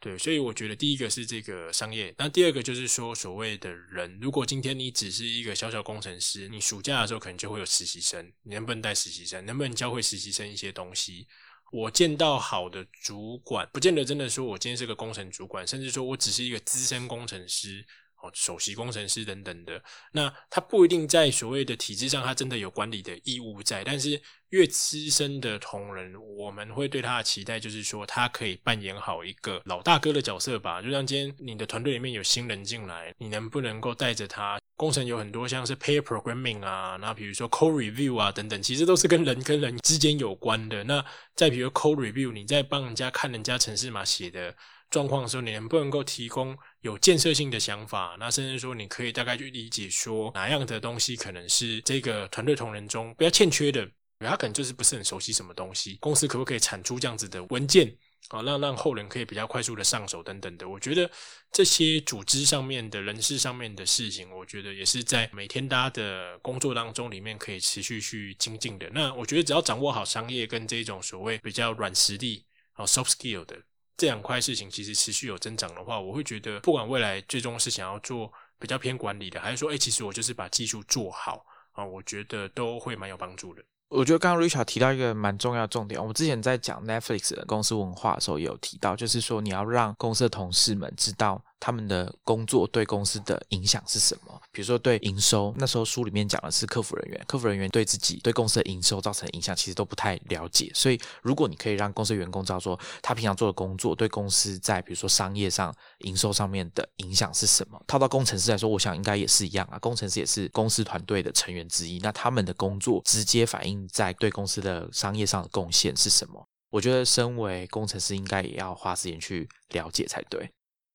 对，所以我觉得第一个是这个商业，那第二个就是说所谓的人，如果今天你只是一个小小工程师，你暑假的时候可能就会有实习生，你能不能带实习生？能不能教会实习生一些东西？我见到好的主管，不见得真的说我今天是个工程主管，甚至说我只是一个资深工程师。哦，首席工程师等等的，那他不一定在所谓的体制上，他真的有管理的义务在。但是越资深的同仁，我们会对他的期待就是说，他可以扮演好一个老大哥的角色吧。就像今天你的团队里面有新人进来，你能不能够带着他？工程有很多像是 pair programming 啊，那比如说 code review 啊等等，其实都是跟人跟人之间有关的。那再比如 code review，你在帮人家看人家城市码写的。状况的时候，你能不能够提供有建设性的想法？那甚至说，你可以大概去理解说，哪样的东西可能是这个团队同仁中比较欠缺的，他可能就是不是很熟悉什么东西。公司可不可以产出这样子的文件啊，让让后人可以比较快速的上手等等的？我觉得这些组织上面的人事上面的事情，我觉得也是在每天大家的工作当中里面可以持续去精进的。那我觉得只要掌握好商业跟这种所谓比较软实力啊 soft skill 的。这两块事情其实持续有增长的话，我会觉得不管未来最终是想要做比较偏管理的，还是说，哎，其实我就是把技术做好啊，我觉得都会蛮有帮助的。我觉得刚刚 Richard 提到一个蛮重要的重点，我们之前在讲 Netflix 的公司文化的时候也有提到，就是说你要让公司的同事们知道。他们的工作对公司的影响是什么？比如说对营收，那时候书里面讲的是客服人员，客服人员对自己、对公司的营收造成影响，其实都不太了解。所以，如果你可以让公司员工知道说，他平常做的工作对公司在比如说商业上、营收上面的影响是什么，套到工程师来说，我想应该也是一样啊。工程师也是公司团队的成员之一，那他们的工作直接反映在对公司的商业上的贡献是什么？我觉得身为工程师，应该也要花时间去了解才对。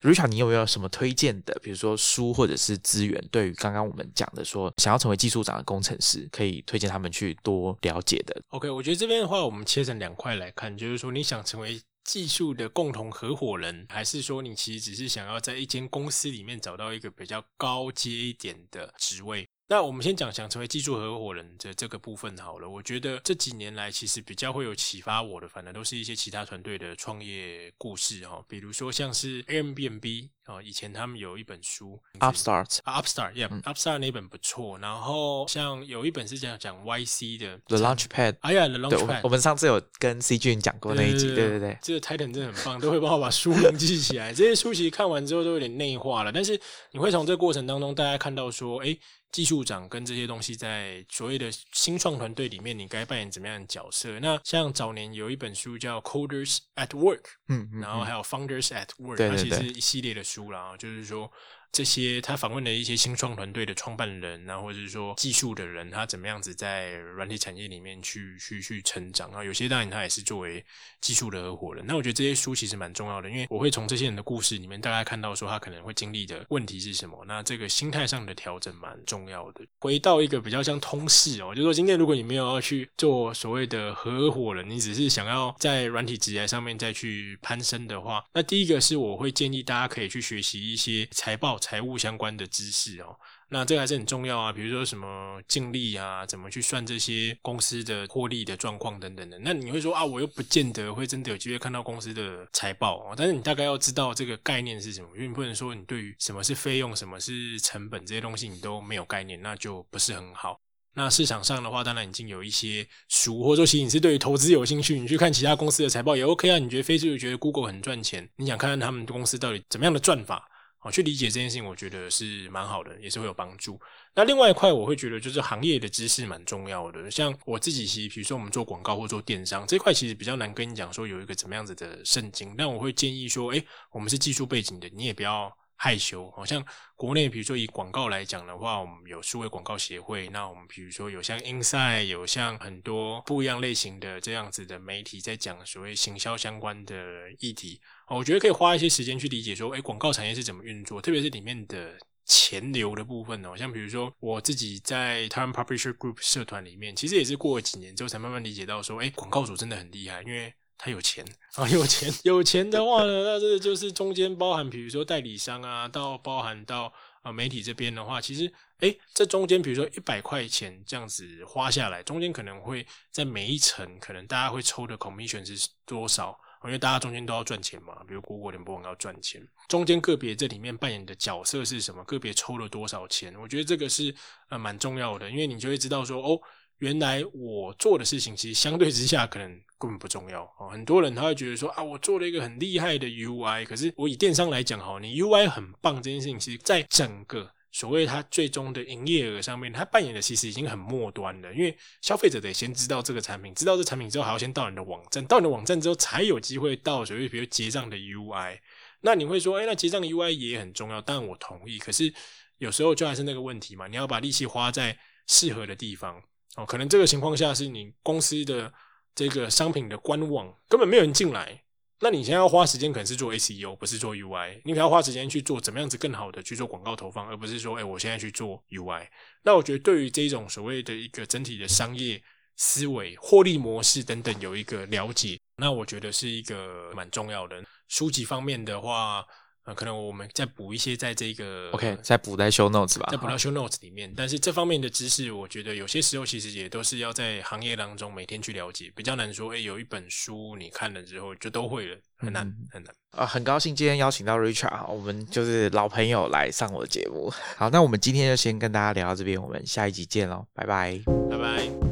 Richard，你有没有什么推荐的，比如说书或者是资源，对于刚刚我们讲的说想要成为技术长的工程师，可以推荐他们去多了解的？OK，我觉得这边的话，我们切成两块来看，就是说你想成为技术的共同合伙人，还是说你其实只是想要在一间公司里面找到一个比较高阶一点的职位？那我们先讲想成为技术合伙人的这个部分好了。我觉得这几年来，其实比较会有启发我的，反正都是一些其他团队的创业故事哈。比如说像是 Airbnb 啊，以前他们有一本书 Upstart，Upstart，yeah，Upstart 那本不错。然后像有一本是讲讲 YC 的 The Launchpad，哎呀，The Launchpad，我们上次有跟 C 君讲过那一集，对对对，这个 Titan 真的很棒，都会帮我把书名记起来。这些书其实看完之后都有点内化了，但是你会从这个过程当中，大家看到说，哎。技术长跟这些东西在所谓的新创团队里面，你该扮演怎么样的角色？那像早年有一本书叫《Coders at Work》，嗯，然后还有《Founders at Work》，它其实一系列的书啦，就是说。这些他访问的一些新创团队的创办人啊，或者是说技术的人，他怎么样子在软体产业里面去去去成长啊？有些当然他也是作为技术的合伙人。那我觉得这些书其实蛮重要的，因为我会从这些人的故事里面大概看到说他可能会经历的问题是什么。那这个心态上的调整蛮重要的。回到一个比较像通识哦，就说今天如果你没有要去做所谓的合伙人，你只是想要在软体职业上面再去攀升的话，那第一个是我会建议大家可以去学习一些财报。财务相关的知识哦，那这个还是很重要啊。比如说什么净利啊，怎么去算这些公司的获利的状况等等的。那你会说啊，我又不见得会真的有机会看到公司的财报哦。但是你大概要知道这个概念是什么，因为你不能说你对于什么是费用、什么是成本这些东西你都没有概念，那就不是很好。那市场上的话，当然已经有一些书，或者说其实你是对于投资有兴趣，你去看其他公司的财报也 OK 啊。你觉得 Facebook 觉得 Google 很赚钱，你想看看他们公司到底怎么样的赚法？哦，去理解这件事情，我觉得是蛮好的，也是会有帮助。那另外一块，我会觉得就是行业的知识蛮重要的。像我自己，其实比如说我们做广告或做电商这块，其实比较难跟你讲说有一个怎么样子的圣经。但我会建议说，哎，我们是技术背景的，你也不要。害羞，好像国内，比如说以广告来讲的话，我们有数位广告协会。那我们比如说有像 Inside，有像很多不一样类型的这样子的媒体在讲所谓行销相关的议题。我觉得可以花一些时间去理解说，哎，广告产业是怎么运作，特别是里面的钱流的部分哦。像比如说我自己在 Time Publisher Group 社团里面，其实也是过了几年之后才慢慢理解到说，哎，广告主真的很厉害，因为。他有钱啊，有钱有钱的话呢，那这就是中间包含，比如说代理商啊，到包含到啊媒体这边的话，其实哎，这中间比如说一百块钱这样子花下来，中间可能会在每一层，可能大家会抽的 commission 是多少？因为大家中间都要赚钱嘛，比如果果联播网要赚钱，中间个别这里面扮演的角色是什么？个别抽了多少钱？我觉得这个是呃蛮重要的，因为你就会知道说哦。原来我做的事情，其实相对之下可能根本不重要哦。很多人他会觉得说啊，我做了一个很厉害的 UI，可是我以电商来讲哈，你 UI 很棒这件事情，其实在整个所谓它最终的营业额上面，它扮演的其实已经很末端了。因为消费者得先知道这个产品，知道这产品之后，还要先到你的网站，到你的网站之后，才有机会到所谓比如结账的 UI。那你会说，哎，那结账的 UI 也很重要，但我同意。可是有时候就还是那个问题嘛，你要把力气花在适合的地方。哦，可能这个情况下是你公司的这个商品的官网根本没有人进来，那你现在要花时间可能是做 SEO，不是做 UI，你可能要花时间去做怎么样子更好的去做广告投放，而不是说，哎，我现在去做 UI。那我觉得对于这种所谓的一个整体的商业思维、获利模式等等有一个了解，那我觉得是一个蛮重要的。书籍方面的话。呃，可能我们再补一些在这个，OK，再补在 show notes 吧，再补到 show notes 里面。但是这方面的知识，我觉得有些时候其实也都是要在行业当中每天去了解，比较难说。哎，有一本书你看了之后就都会了，很难很难。啊，很高兴今天邀请到 Richard，我们就是老朋友来上我的节目。好，那我们今天就先跟大家聊到这边，我们下一集见喽，拜拜，拜拜。